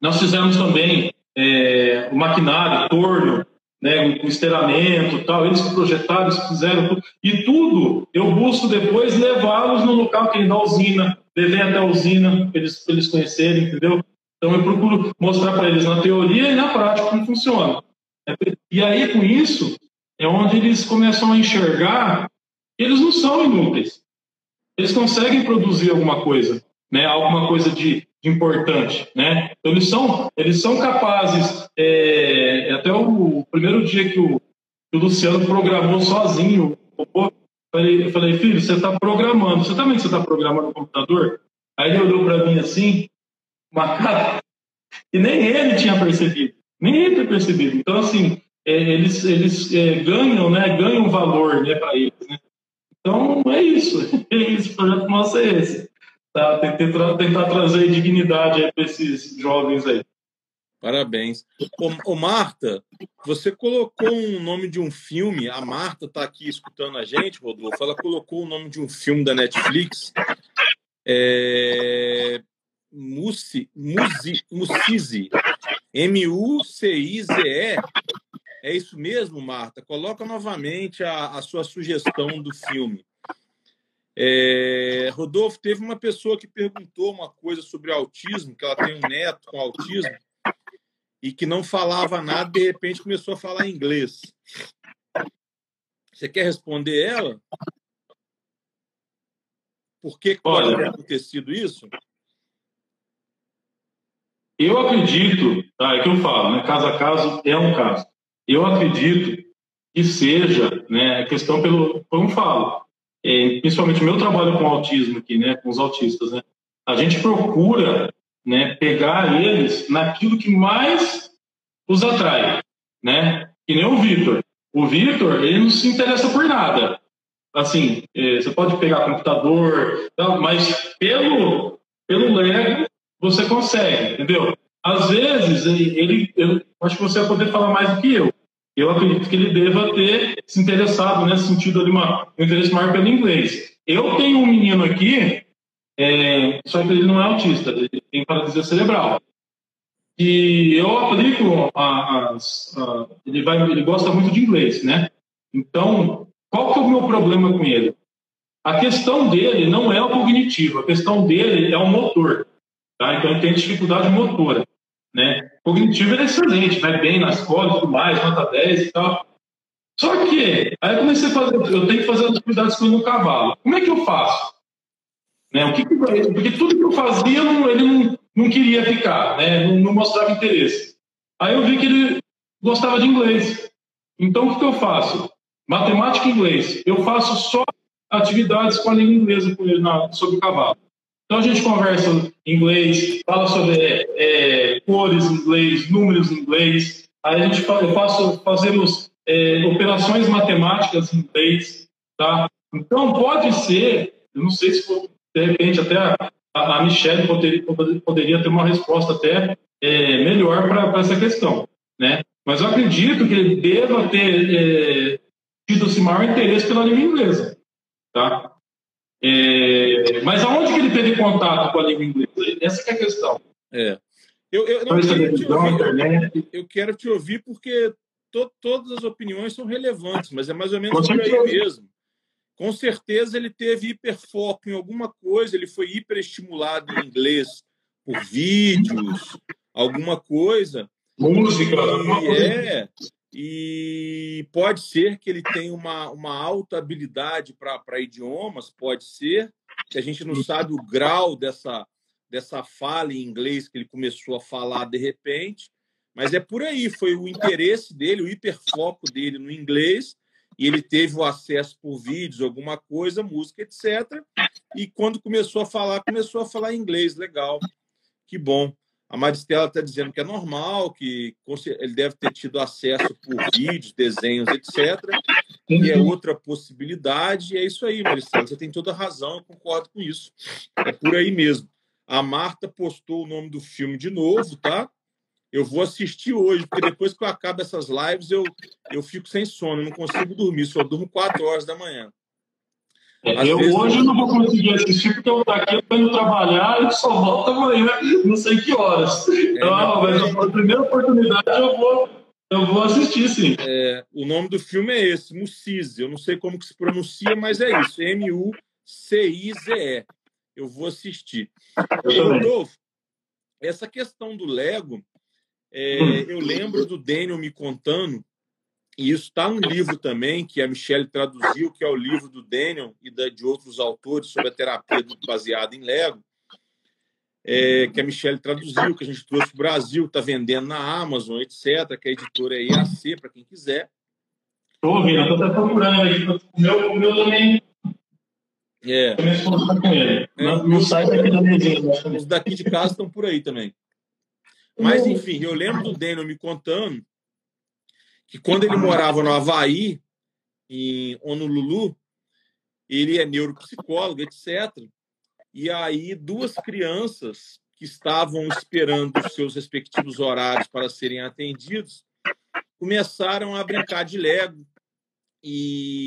[SPEAKER 3] nós fizemos também é, o maquinário, torno, né, com esteiramento tal, eles que projetaram, eles que fizeram tudo, e tudo eu busco depois levá-los no local que é da usina, levei até a usina para eles, eles conhecerem, entendeu? Então eu procuro mostrar para eles na teoria e na prática como funciona. E aí com isso é onde eles começam a enxergar que eles não são inúteis. Eles conseguem produzir alguma coisa, né? Alguma coisa de, de importante, né? Então eles são eles são capazes. É, até o, o, primeiro dia que o, que o Luciano programou sozinho, eu falei, eu falei filho, você está programando. Você também você está programando no computador? Aí ele olhou para mim assim, uma cara e nem ele tinha percebido, nem ele tinha percebido. Então assim é, eles eles é, ganham, né? Ganham valor, né, para eles, né? Então é isso. [LAUGHS] É isso. O projeto nosso é esse. Tá? Tentar, tentar trazer dignidade para esses jovens aí.
[SPEAKER 2] Parabéns. Ô, ô, Marta, você colocou um nome de um filme. A Marta está aqui escutando a gente, Rodolfo. Ela colocou o nome de um filme da Netflix. É... Musi, Musi, Musize. M-U-C-I-Z-E. É isso mesmo, Marta? Coloca novamente a, a sua sugestão do filme. É, Rodolfo, teve uma pessoa que perguntou uma coisa sobre autismo, que ela tem um neto com autismo e que não falava nada, de repente começou a falar inglês. Você quer responder ela? Por que pode Olha, ter acontecido isso?
[SPEAKER 3] Eu acredito, tá, é que eu falo, né, caso a caso é um caso. Eu acredito que seja, né, questão pelo, como falo, é, principalmente meu trabalho com autismo aqui, né, com os autistas, né, a gente procura, né, pegar eles naquilo que mais os atrai, né, que nem o Vitor. O Vitor, ele não se interessa por nada. Assim, é, você pode pegar computador, mas pelo, pelo Lego você consegue, entendeu? Às vezes, ele, eu acho que você vai poder falar mais do que eu eu acredito que ele deva ter se interessado nesse sentido de uma, um interesse maior pelo inglês. Eu tenho um menino aqui, é, só que ele não é autista, ele tem paralisia cerebral. E eu aplico as, a, ele vai, ele gosta muito de inglês, né? Então, qual que é o meu problema com ele? A questão dele não é o cognitivo, a questão dele é o motor, tá? Então ele tem dificuldade motora, né? Cognitivo ele é excelente, vai bem nas escola tudo mais, nota 10 e tal. Só que, aí eu comecei a fazer, eu tenho que fazer as atividades com o cavalo. Como é que eu faço? Né? O que, que porque tudo que eu fazia, ele não, não queria ficar, né? não, não mostrava interesse. Aí eu vi que ele gostava de inglês. Então, o que, que eu faço? Matemática e inglês. Eu faço só atividades com a língua inglesa com ele na, sobre o cavalo. Então a gente conversa em inglês, fala sobre é, cores em inglês, números em inglês. Aí a gente eu faço, fazemos é, operações matemáticas em inglês, tá? Então pode ser, eu não sei se de repente até a, a Michelle poderia, poderia ter uma resposta até é, melhor para essa questão, né? Mas eu acredito que ele deva ter é, tido esse maior interesse pela língua inglesa, tá? É, mas aonde que ele teve contato com a língua inglesa? Essa é a questão.
[SPEAKER 2] É. Eu, eu, não, quero te ouvir, eu quero te ouvir porque to, todas as opiniões são relevantes, mas é mais ou menos por aí mesmo. Com certeza ele teve hiperfoco em alguma coisa, ele foi hiperestimulado em inglês por vídeos, alguma coisa.
[SPEAKER 3] Música.
[SPEAKER 2] E, é, e pode ser que ele tenha uma, uma alta habilidade para idiomas, pode ser, que a gente não sabe o grau dessa, dessa fala em inglês que ele começou a falar de repente, mas é por aí, foi o interesse dele, o hiperfoco dele no inglês, e ele teve o acesso por vídeos, alguma coisa, música, etc. E quando começou a falar, começou a falar inglês, legal, que bom. A Maristela está dizendo que é normal, que ele deve ter tido acesso por vídeos, desenhos, etc. E é outra possibilidade. E é isso aí, Maristela. Você tem toda a razão, eu concordo com isso. É por aí mesmo. A Marta postou o nome do filme de novo, tá? Eu vou assistir hoje, porque depois que eu acabo essas lives, eu, eu fico sem sono, não consigo dormir, só durmo 4 horas da manhã.
[SPEAKER 3] Às eu hoje não vou conseguir assistir porque eu daqui eu tô indo trabalhar e só volto amanhã, não sei que horas. É, então, mas a primeira oportunidade eu vou, eu vou assistir, sim.
[SPEAKER 2] É, o nome do filme é esse, Mucize. Eu não sei como que se pronuncia, mas é isso, M-U-C-I-Z-E. Eu vou assistir. Eu Rodolfo, essa questão do Lego, é, hum. eu lembro do Daniel me contando e isso está no livro também, que a Michelle traduziu, que é o livro do Daniel e de outros autores sobre a terapia baseada em Lego, é, que a Michelle traduziu, que a gente trouxe para o Brasil, está vendendo na Amazon, etc., que a editora é IAC, para quem quiser.
[SPEAKER 3] Estou ouvindo, estou até procurando aí. O meu, o meu também.
[SPEAKER 2] É.
[SPEAKER 3] com ele. É, no, no site aqui da vizinha.
[SPEAKER 2] Os daqui de casa estão por aí também. Mas, enfim, eu lembro do Daniel me contando que quando ele morava no Havaí, em Honolulu, ele é neuropsicólogo, etc. E aí, duas crianças que estavam esperando os seus respectivos horários para serem atendidos começaram a brincar de Lego e,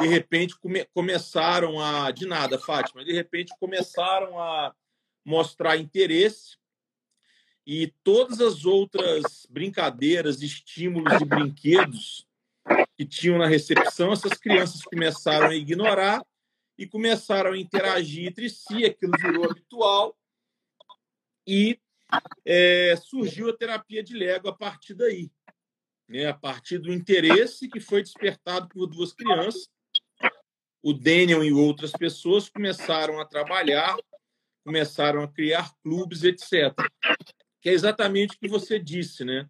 [SPEAKER 2] de repente, come começaram a. De nada, Fátima, de repente começaram a mostrar interesse e todas as outras brincadeiras, estímulos e brinquedos que tinham na recepção, essas crianças começaram a ignorar e começaram a interagir entre si, aquilo virou habitual e é, surgiu a terapia de Lego a partir daí, né? a partir do interesse que foi despertado por duas crianças. O Daniel e outras pessoas começaram a trabalhar, começaram a criar clubes, etc que é exatamente o que você disse, né?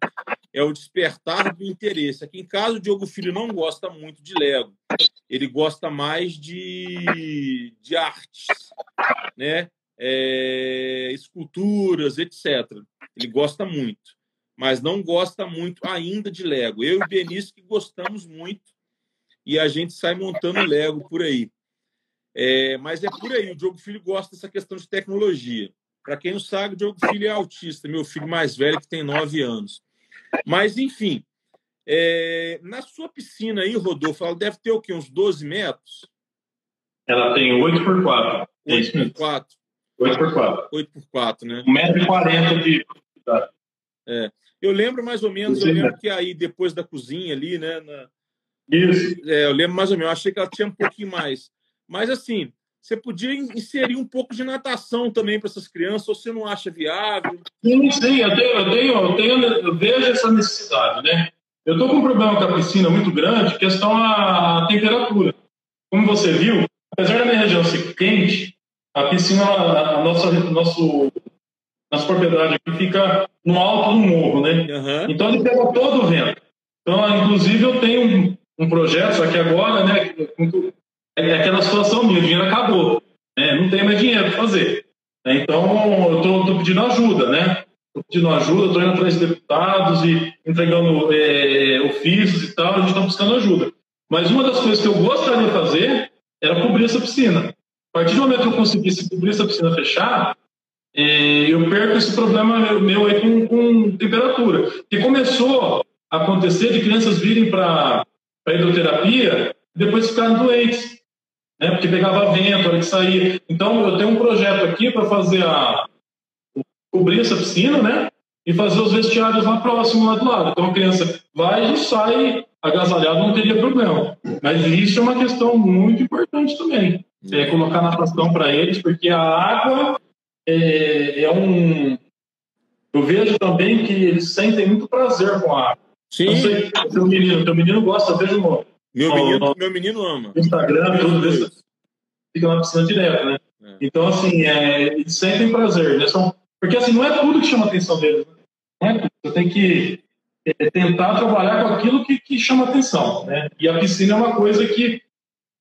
[SPEAKER 2] É o despertar do interesse. Aqui em casa, o Diogo Filho não gosta muito de Lego. Ele gosta mais de, de artes, né? É, esculturas, etc. Ele gosta muito, mas não gosta muito ainda de Lego. Eu e o Benício que gostamos muito e a gente sai montando Lego por aí. É, mas é por aí. O Diogo Filho gosta dessa questão de tecnologia. Para quem não sabe, o Diogo Filho é autista, meu filho mais velho, que tem nove anos. Mas, enfim, é... na sua piscina aí, Rodolfo, ela deve ter o quê? Uns 12 metros?
[SPEAKER 3] Ela tem 8 por 4.
[SPEAKER 2] 8 por 4.
[SPEAKER 3] 8 por 4.
[SPEAKER 2] 8 por 4, né?
[SPEAKER 3] 1,40m de.
[SPEAKER 2] É. Eu lembro mais ou menos, eu lembro que aí depois da cozinha ali, né? Na...
[SPEAKER 3] Isso.
[SPEAKER 2] É, eu lembro mais ou menos, eu achei que ela tinha um pouquinho mais. Mas assim, você podia inserir um pouco de natação também para essas crianças, ou você não acha viável?
[SPEAKER 3] Sim, sim, eu tenho, eu tenho, eu, tenho, eu vejo essa necessidade, né? Eu estou com um problema com a piscina muito grande, questão a temperatura. Como você viu, apesar da minha região ser quente, a piscina, a nossa, nosso, nossa propriedade aqui fica no alto do morro, né? Uhum. Então ele pega todo o vento. Então, inclusive, eu tenho um, um projeto, só que agora, né, é aquela situação minha, o dinheiro acabou. Né? Não tem mais dinheiro para fazer. Né? Então, eu estou pedindo ajuda, né? Estou pedindo ajuda, estou indo atrás de deputados e entregando é, ofícios e tal, a gente está buscando ajuda. Mas uma das coisas que eu gostaria de fazer era cobrir essa piscina. A partir do momento que eu conseguisse cobrir essa piscina fechar, é, eu perco esse problema meu aí com, com temperatura. Que começou a acontecer de crianças virem para a hidroterapia depois ficarem doentes né? Porque pegava vento, hora de sair. Então, eu tenho um projeto aqui para fazer a cobrir essa piscina, né? E fazer os vestiários lá próximo, lá do lado. Então, a criança vai e sai agasalhado, não teria problema. Mas isso é uma questão muito importante também. É colocar natação para eles, porque a água é, é, um. Eu vejo também que eles sentem muito prazer com a água.
[SPEAKER 2] Sim. Não sei,
[SPEAKER 3] menino, teu menino gosta, vejo
[SPEAKER 2] meu menino, meu menino ama.
[SPEAKER 3] Instagram, tudo isso. Fica na piscina direto, né? É. Então, assim, é, eles sentem prazer. Né? São, porque, assim, não é tudo que chama a atenção deles. Né? Não é tudo. Você tem que é, tentar trabalhar com aquilo que, que chama atenção, né? E a piscina é uma coisa que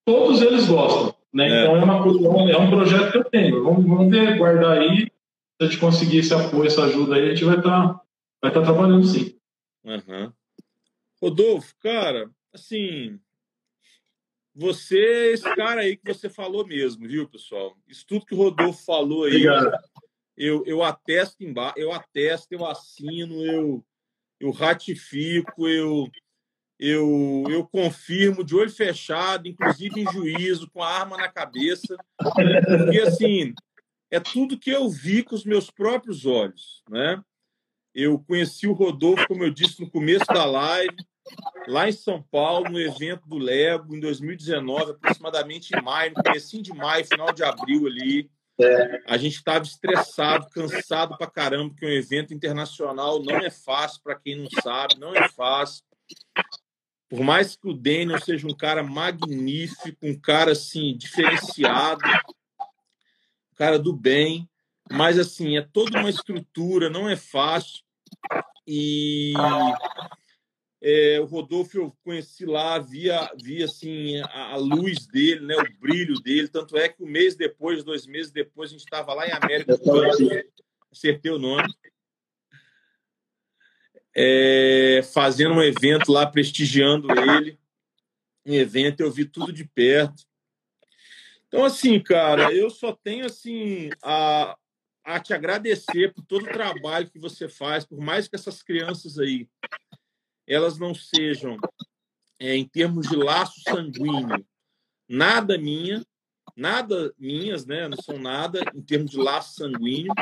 [SPEAKER 3] todos eles gostam, né? É. Então, é, uma coisa, é um projeto que eu tenho. Vamos, vamos ver, guardar aí. Se a gente conseguir esse apoio, essa ajuda aí, a gente vai estar tá, vai tá trabalhando sim.
[SPEAKER 2] Uhum. Rodolfo, cara, assim, você é esse cara aí que você falou mesmo, viu, pessoal? Isso tudo que o Rodolfo falou aí, eu, eu atesto embaixo, eu atesto, eu assino, eu, eu ratifico, eu, eu, eu confirmo de olho fechado, inclusive em juízo, com a arma na cabeça, porque assim é tudo que eu vi com os meus próprios olhos, né? Eu conheci o Rodolfo, como eu disse no começo da live, lá em São Paulo, no evento do Lego, em 2019, aproximadamente em maio, no comecinho de maio, final de abril ali. A gente estava estressado, cansado pra caramba, porque um evento internacional não é fácil, para quem não sabe, não é fácil. Por mais que o Daniel seja um cara magnífico, um cara assim diferenciado, um cara do bem, mas assim, é toda uma estrutura, não é fácil. E é, o Rodolfo eu conheci lá, via, via assim, a, a, luz dele, né, o brilho dele. Tanto é que um mês depois, dois meses depois, a gente estava lá em América do Sul, acertei o nome, é, fazendo um evento lá, prestigiando ele. Um evento, eu vi tudo de perto. Então, assim, cara, eu só tenho assim a, a te agradecer por todo o trabalho que você faz, por mais que essas crianças aí elas não sejam, é, em termos de laço sanguíneo, nada minha, nada minhas, né? Não são nada em termos de laço sanguíneo.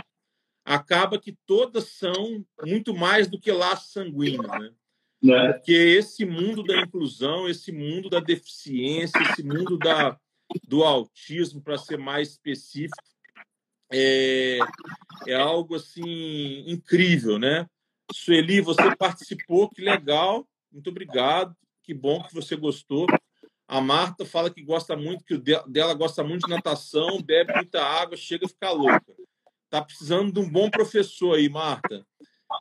[SPEAKER 2] Acaba que todas são muito mais do que laço sanguíneo, né? É. Porque esse mundo da inclusão, esse mundo da deficiência, esse mundo da, do autismo, para ser mais específico, é, é algo assim incrível, né? Sueli, você participou, que legal. Muito obrigado. Que bom que você gostou. A Marta fala que gosta muito, que o dela gosta muito de natação, bebe muita água, chega a ficar louca. Tá precisando de um bom professor aí, Marta.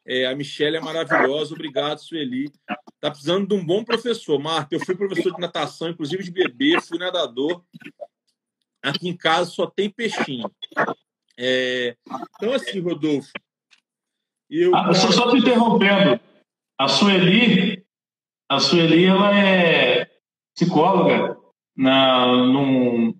[SPEAKER 2] É, a Michelle é maravilhosa, obrigado, Sueli. Tá precisando de um bom professor. Marta, eu fui professor de natação, inclusive de bebê, fui nadador. Aqui em casa só tem peixinho. É, então, assim, Rodolfo,
[SPEAKER 3] eu, ah, só, só te interrompendo. A Sueli, a Sueli ela é psicóloga na, num,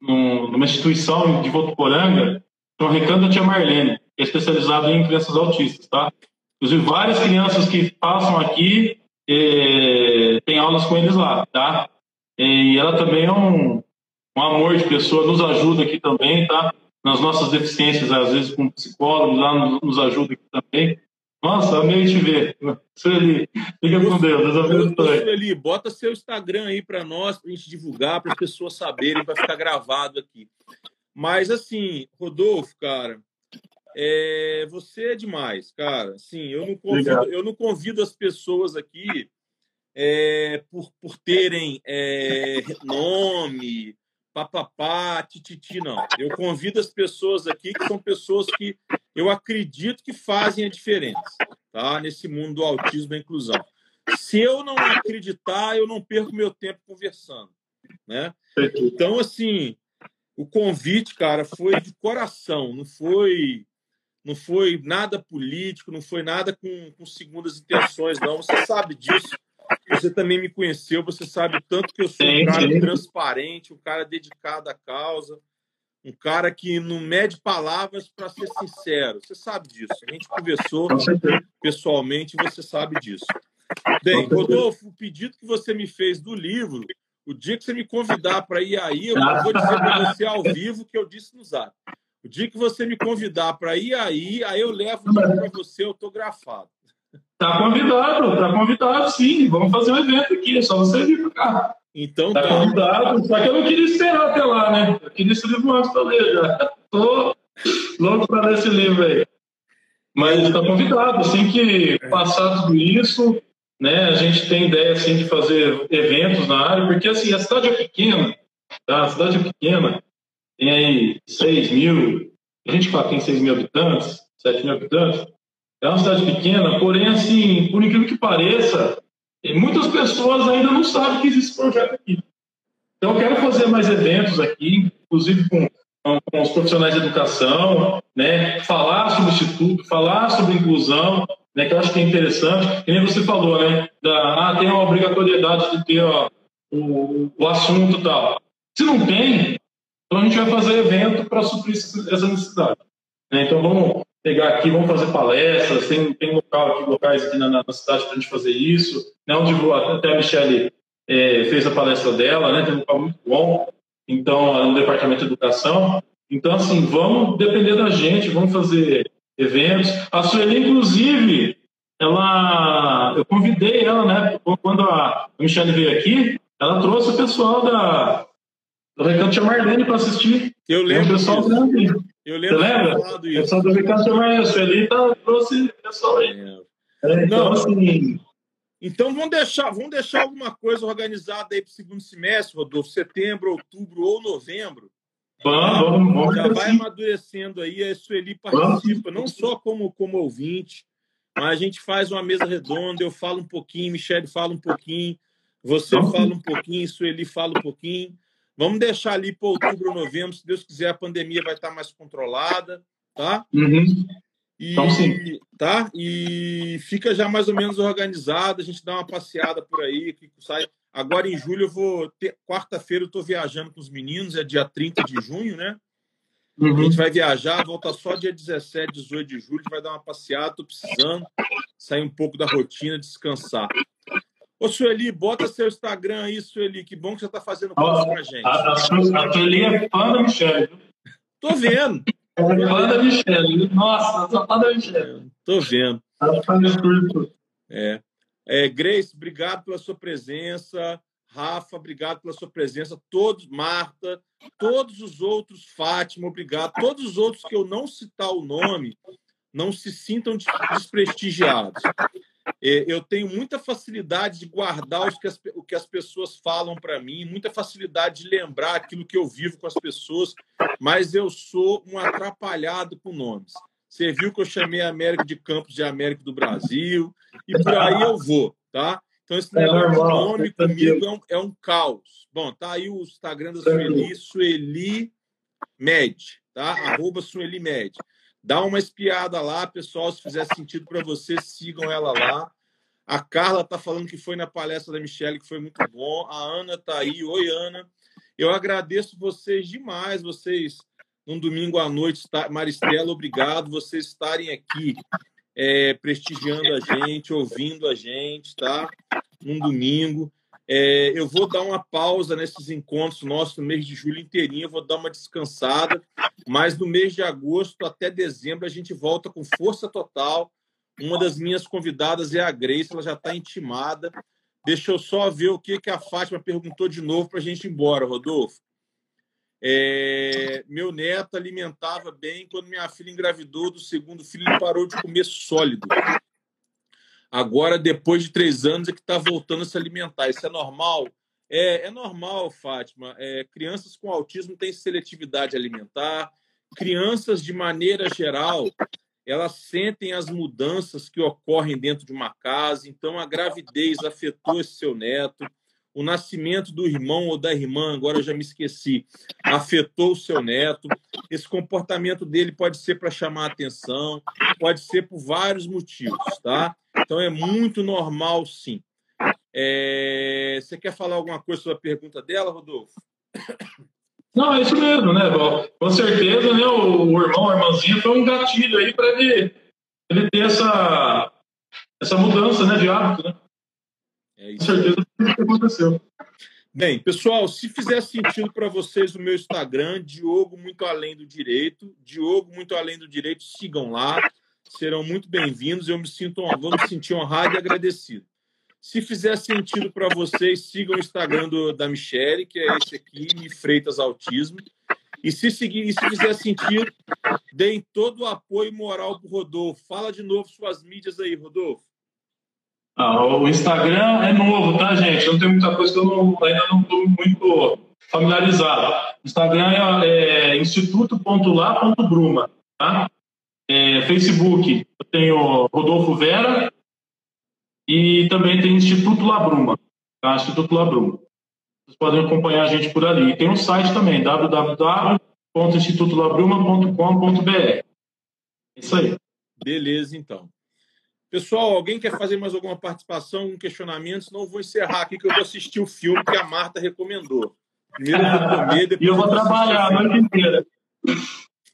[SPEAKER 3] num, numa instituição de Votuporanga, no Recanto Tia Marlene, que é especializado em crianças autistas, tá? Inclusive, várias crianças que passam aqui eh, têm aulas com eles lá, tá? E ela também é um, um amor de pessoa, nos ajuda aqui também, tá? Nas nossas deficiências, às vezes com psicólogos lá nos, nos ajuda aqui também. Nossa, amei te ver. Sueli, fica com Deus. Deus
[SPEAKER 2] Sueli, bota seu Instagram aí para nós, para a gente divulgar, para as pessoas saberem, para ficar gravado aqui. Mas, assim, Rodolfo, cara, é, você é demais, cara. Sim, eu não convido, eu não convido as pessoas aqui é, por, por terem é, nome, papapá, tititi, não. Eu convido as pessoas aqui que são pessoas que eu acredito que fazem a diferença, tá? Nesse mundo do autismo e inclusão. Se eu não acreditar, eu não perco meu tempo conversando, né? Então, assim, o convite, cara, foi de coração, não foi não foi nada político, não foi nada com, com segundas intenções, não. Você sabe disso. Você também me conheceu, você sabe tanto que eu sou um cara transparente, um cara dedicado à causa, um cara que não mede palavras para ser sincero. Você sabe disso. A gente conversou pessoalmente você sabe disso. Bem, Rodolfo, o pedido que você me fez do livro, o dia que você me convidar para ir aí, eu vou dizer para você ao vivo que eu disse no Zap. O dia que você me convidar para ir aí, aí eu levo para você autografado.
[SPEAKER 3] Tá convidado, tá convidado, sim. Vamos fazer um evento aqui, é só você vir para cá.
[SPEAKER 2] Então
[SPEAKER 3] tá. Tá convidado, só que eu não queria esperar até lá, né? Eu queria esse livro antes para ler já. Tô louco para ler esse livro aí. Mas está convidado, assim que passar tudo isso, né, a gente tem ideia assim de fazer eventos na área, porque assim, a cidade é pequena, tá? A cidade é pequena, tem aí 6 mil, a gente fala que tem 6 mil habitantes, 7 mil habitantes, é uma cidade pequena, porém, assim, por incrível que pareça, muitas pessoas ainda não sabem que existe esse projeto aqui. Então, eu quero fazer mais eventos aqui, inclusive com, com os profissionais de educação, né, falar sobre o Instituto, falar sobre inclusão, né, que eu acho que é interessante. Que nem você falou, né, da, ah, tem uma obrigatoriedade de ter ó, o, o assunto e tal. Se não tem, então a gente vai fazer evento para suprir essa necessidade. Né? Então vamos pegar aqui, vamos fazer palestras, tem, tem local aqui, locais aqui na, na cidade para a gente fazer isso, né? onde até a Michelle é, fez a palestra dela, né? tem um local muito bom, então, no Departamento de Educação. Então, assim, vamos depender da gente, vamos fazer eventos. A Sueli, inclusive, ela, eu convidei ela, né? Quando a Michelle veio aqui, ela trouxe o pessoal da, do Recanto Marlene para assistir.
[SPEAKER 2] Eu lembro.
[SPEAKER 3] O pessoal
[SPEAKER 2] disso. Eu lembro.
[SPEAKER 3] Você lembra? Do Recanto de Marlene, a Sueli tá, trouxe pessoal aí. É. Então, Não, assim.
[SPEAKER 2] Então vamos deixar, vamos deixar alguma coisa organizada aí para o segundo semestre, Rodolfo, setembro, outubro ou novembro.
[SPEAKER 3] Vamos, vamos,
[SPEAKER 2] Já vai assim. amadurecendo aí, a Sueli participa, não só como, como ouvinte, mas a gente faz uma mesa redonda, eu falo um pouquinho, Michele fala um pouquinho, você fala um pouquinho, Sueli fala um pouquinho. Vamos deixar ali para outubro, novembro, se Deus quiser, a pandemia vai estar mais controlada, tá?
[SPEAKER 3] Uhum.
[SPEAKER 2] E, então, sim. Tá? E fica já mais ou menos organizado, a gente dá uma passeada por aí, que sai. Agora em julho eu vou ter. Quarta-feira eu estou viajando com os meninos, é dia 30 de junho, né? Uhum. A gente vai viajar, volta só dia 17, 18 de julho, vai dar uma passeada, estou precisando sair um pouco da rotina, descansar. Ô, Sueli, bota seu Instagram aí, Sueli. Que bom que você está fazendo coisa pra gente.
[SPEAKER 3] A, a, a Sueli é fã da Michelle.
[SPEAKER 2] Tô vendo.
[SPEAKER 3] É fã da Michelle. Nossa, sou fã da Michelle.
[SPEAKER 2] Tô vendo.
[SPEAKER 3] Tudo.
[SPEAKER 2] É. é. Grace, obrigado pela sua presença. Rafa, obrigado pela sua presença. Todos, Marta, todos os outros, Fátima, obrigado. Todos os outros que eu não citar o nome, não se sintam desprestigiados. É, eu tenho muita facilidade de guardar que as, o que as pessoas falam para mim, muita facilidade de lembrar aquilo que eu vivo com as pessoas, mas eu sou um atrapalhado com nomes. Você viu que eu chamei a América de Campos de América do Brasil, e por aí eu vou, tá? Então, esse é negócio de nome comigo é um, é um caos. Bom, tá aí o Instagram da Sueli, Sueli Med, tá? Arroba Sueli Med. Dá uma espiada lá, pessoal. Se fizer sentido para vocês, sigam ela lá. A Carla está falando que foi na palestra da Michelle, que foi muito bom. A Ana está aí. Oi, Ana. Eu agradeço vocês demais, vocês, num domingo à noite. Maristela, obrigado. Vocês estarem aqui é, prestigiando a gente, ouvindo a gente, tá? Num domingo. É, eu vou dar uma pausa nesses encontros nossos no mês de julho inteirinho, eu vou dar uma descansada, mas no mês de agosto até dezembro a gente volta com força total, Uma das minhas convidadas é a Grace, ela já está intimada. Deixa eu só ver o que, que a Fátima perguntou de novo para a gente ir embora, Rodolfo. É, meu neto alimentava bem. Quando minha filha engravidou do segundo filho, ele parou de comer sólido. Agora, depois de três anos, é que está voltando a se alimentar. Isso é normal? É, é normal, Fátima. É, crianças com autismo têm seletividade alimentar. Crianças, de maneira geral, elas sentem as mudanças que ocorrem dentro de uma casa. Então, a gravidez afetou esse seu neto. O nascimento do irmão ou da irmã, agora eu já me esqueci, afetou o seu neto. Esse comportamento dele pode ser para chamar atenção, pode ser por vários motivos, tá? Então, é muito normal, sim. É... Você quer falar alguma coisa sobre a pergunta dela, Rodolfo?
[SPEAKER 3] Não, é isso mesmo, né? Com certeza, né? O, o irmão, a irmãzinha foi um gatilho aí para ele, ele ter essa, essa mudança né, de hábito, né? É isso. Com certeza foi isso que aconteceu.
[SPEAKER 2] Bem, pessoal, se fizer sentido para vocês o meu Instagram, Diogo Muito Além do Direito, Diogo Muito Além do Direito, sigam lá, serão muito bem-vindos. Eu me sinto, vou me sentir honrado e agradecido. Se fizer sentido para vocês, sigam o Instagram do, da Michelle, que é esse aqui, Mi Freitas Autismo. E se, seguir, e se fizer sentido, deem todo o apoio moral para o Rodolfo. Fala de novo suas mídias aí, Rodolfo.
[SPEAKER 3] Ah, o Instagram é novo, tá, gente? Não tem muita coisa que eu não, ainda não estou muito familiarizado. Instagram é, é tá? É, Facebook, eu tenho Rodolfo Vera, e também tem o Instituto Labruma, tá? Instituto Labruma. Vocês podem acompanhar a gente por ali. E tem um site também, www.institutolabruma.com.br. É isso aí.
[SPEAKER 2] Beleza, então. Pessoal, alguém quer fazer mais alguma participação, um questionamento? Senão eu vou encerrar aqui que eu vou assistir o filme que a Marta recomendou. Primeiro eu vou comer, depois [LAUGHS]
[SPEAKER 3] E eu vou, eu vou trabalhar a noite inteira.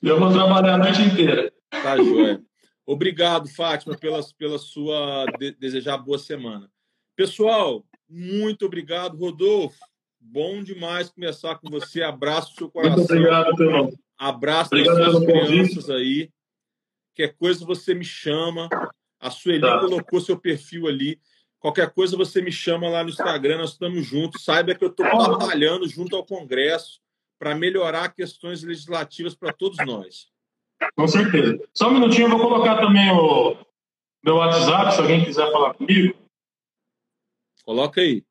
[SPEAKER 3] Eu vou trabalhar a noite inteira.
[SPEAKER 2] Tá, joia. Obrigado, Fátima, pela, pela sua de, desejar boa semana. Pessoal, muito obrigado, Rodolfo. Bom demais começar com você. Abraço seu coração.
[SPEAKER 3] Muito obrigado, Pedro.
[SPEAKER 2] Abraço obrigado das suas crianças aí. Qualquer coisa você me chama. A Sueli tá. colocou seu perfil ali. Qualquer coisa você me chama lá no Instagram, nós estamos juntos. Saiba que eu estou batalhando junto ao Congresso para melhorar questões legislativas para todos nós.
[SPEAKER 3] Com certeza. Só um minutinho, eu vou colocar também o meu WhatsApp, se alguém quiser falar comigo.
[SPEAKER 2] Coloca aí.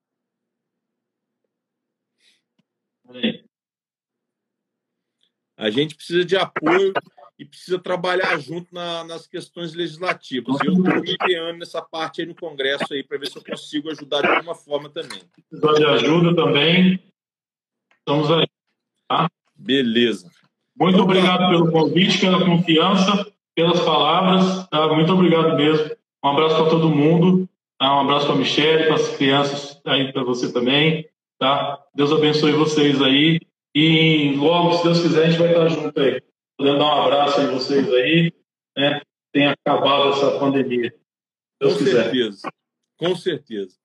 [SPEAKER 2] A gente precisa de apoio e precisa trabalhar junto na, nas questões legislativas. Eu estou me empenhando nessa parte aí no Congresso aí para ver se eu consigo ajudar de alguma forma também.
[SPEAKER 3] Precisa de ajuda também. Estamos aí. Tá?
[SPEAKER 2] Beleza.
[SPEAKER 3] Muito obrigado pelo convite, pela confiança, pelas palavras. Tá? Muito obrigado mesmo. Um abraço para todo mundo. Tá? Um abraço para a Michelle, para as crianças, aí para você também. Tá? Deus abençoe vocês aí. E logo, se Deus quiser, a gente vai estar junto aí. Podendo dar um abraço aí vocês aí. Né? Tem acabado essa pandemia.
[SPEAKER 2] Deus Com quiser. certeza. Com certeza.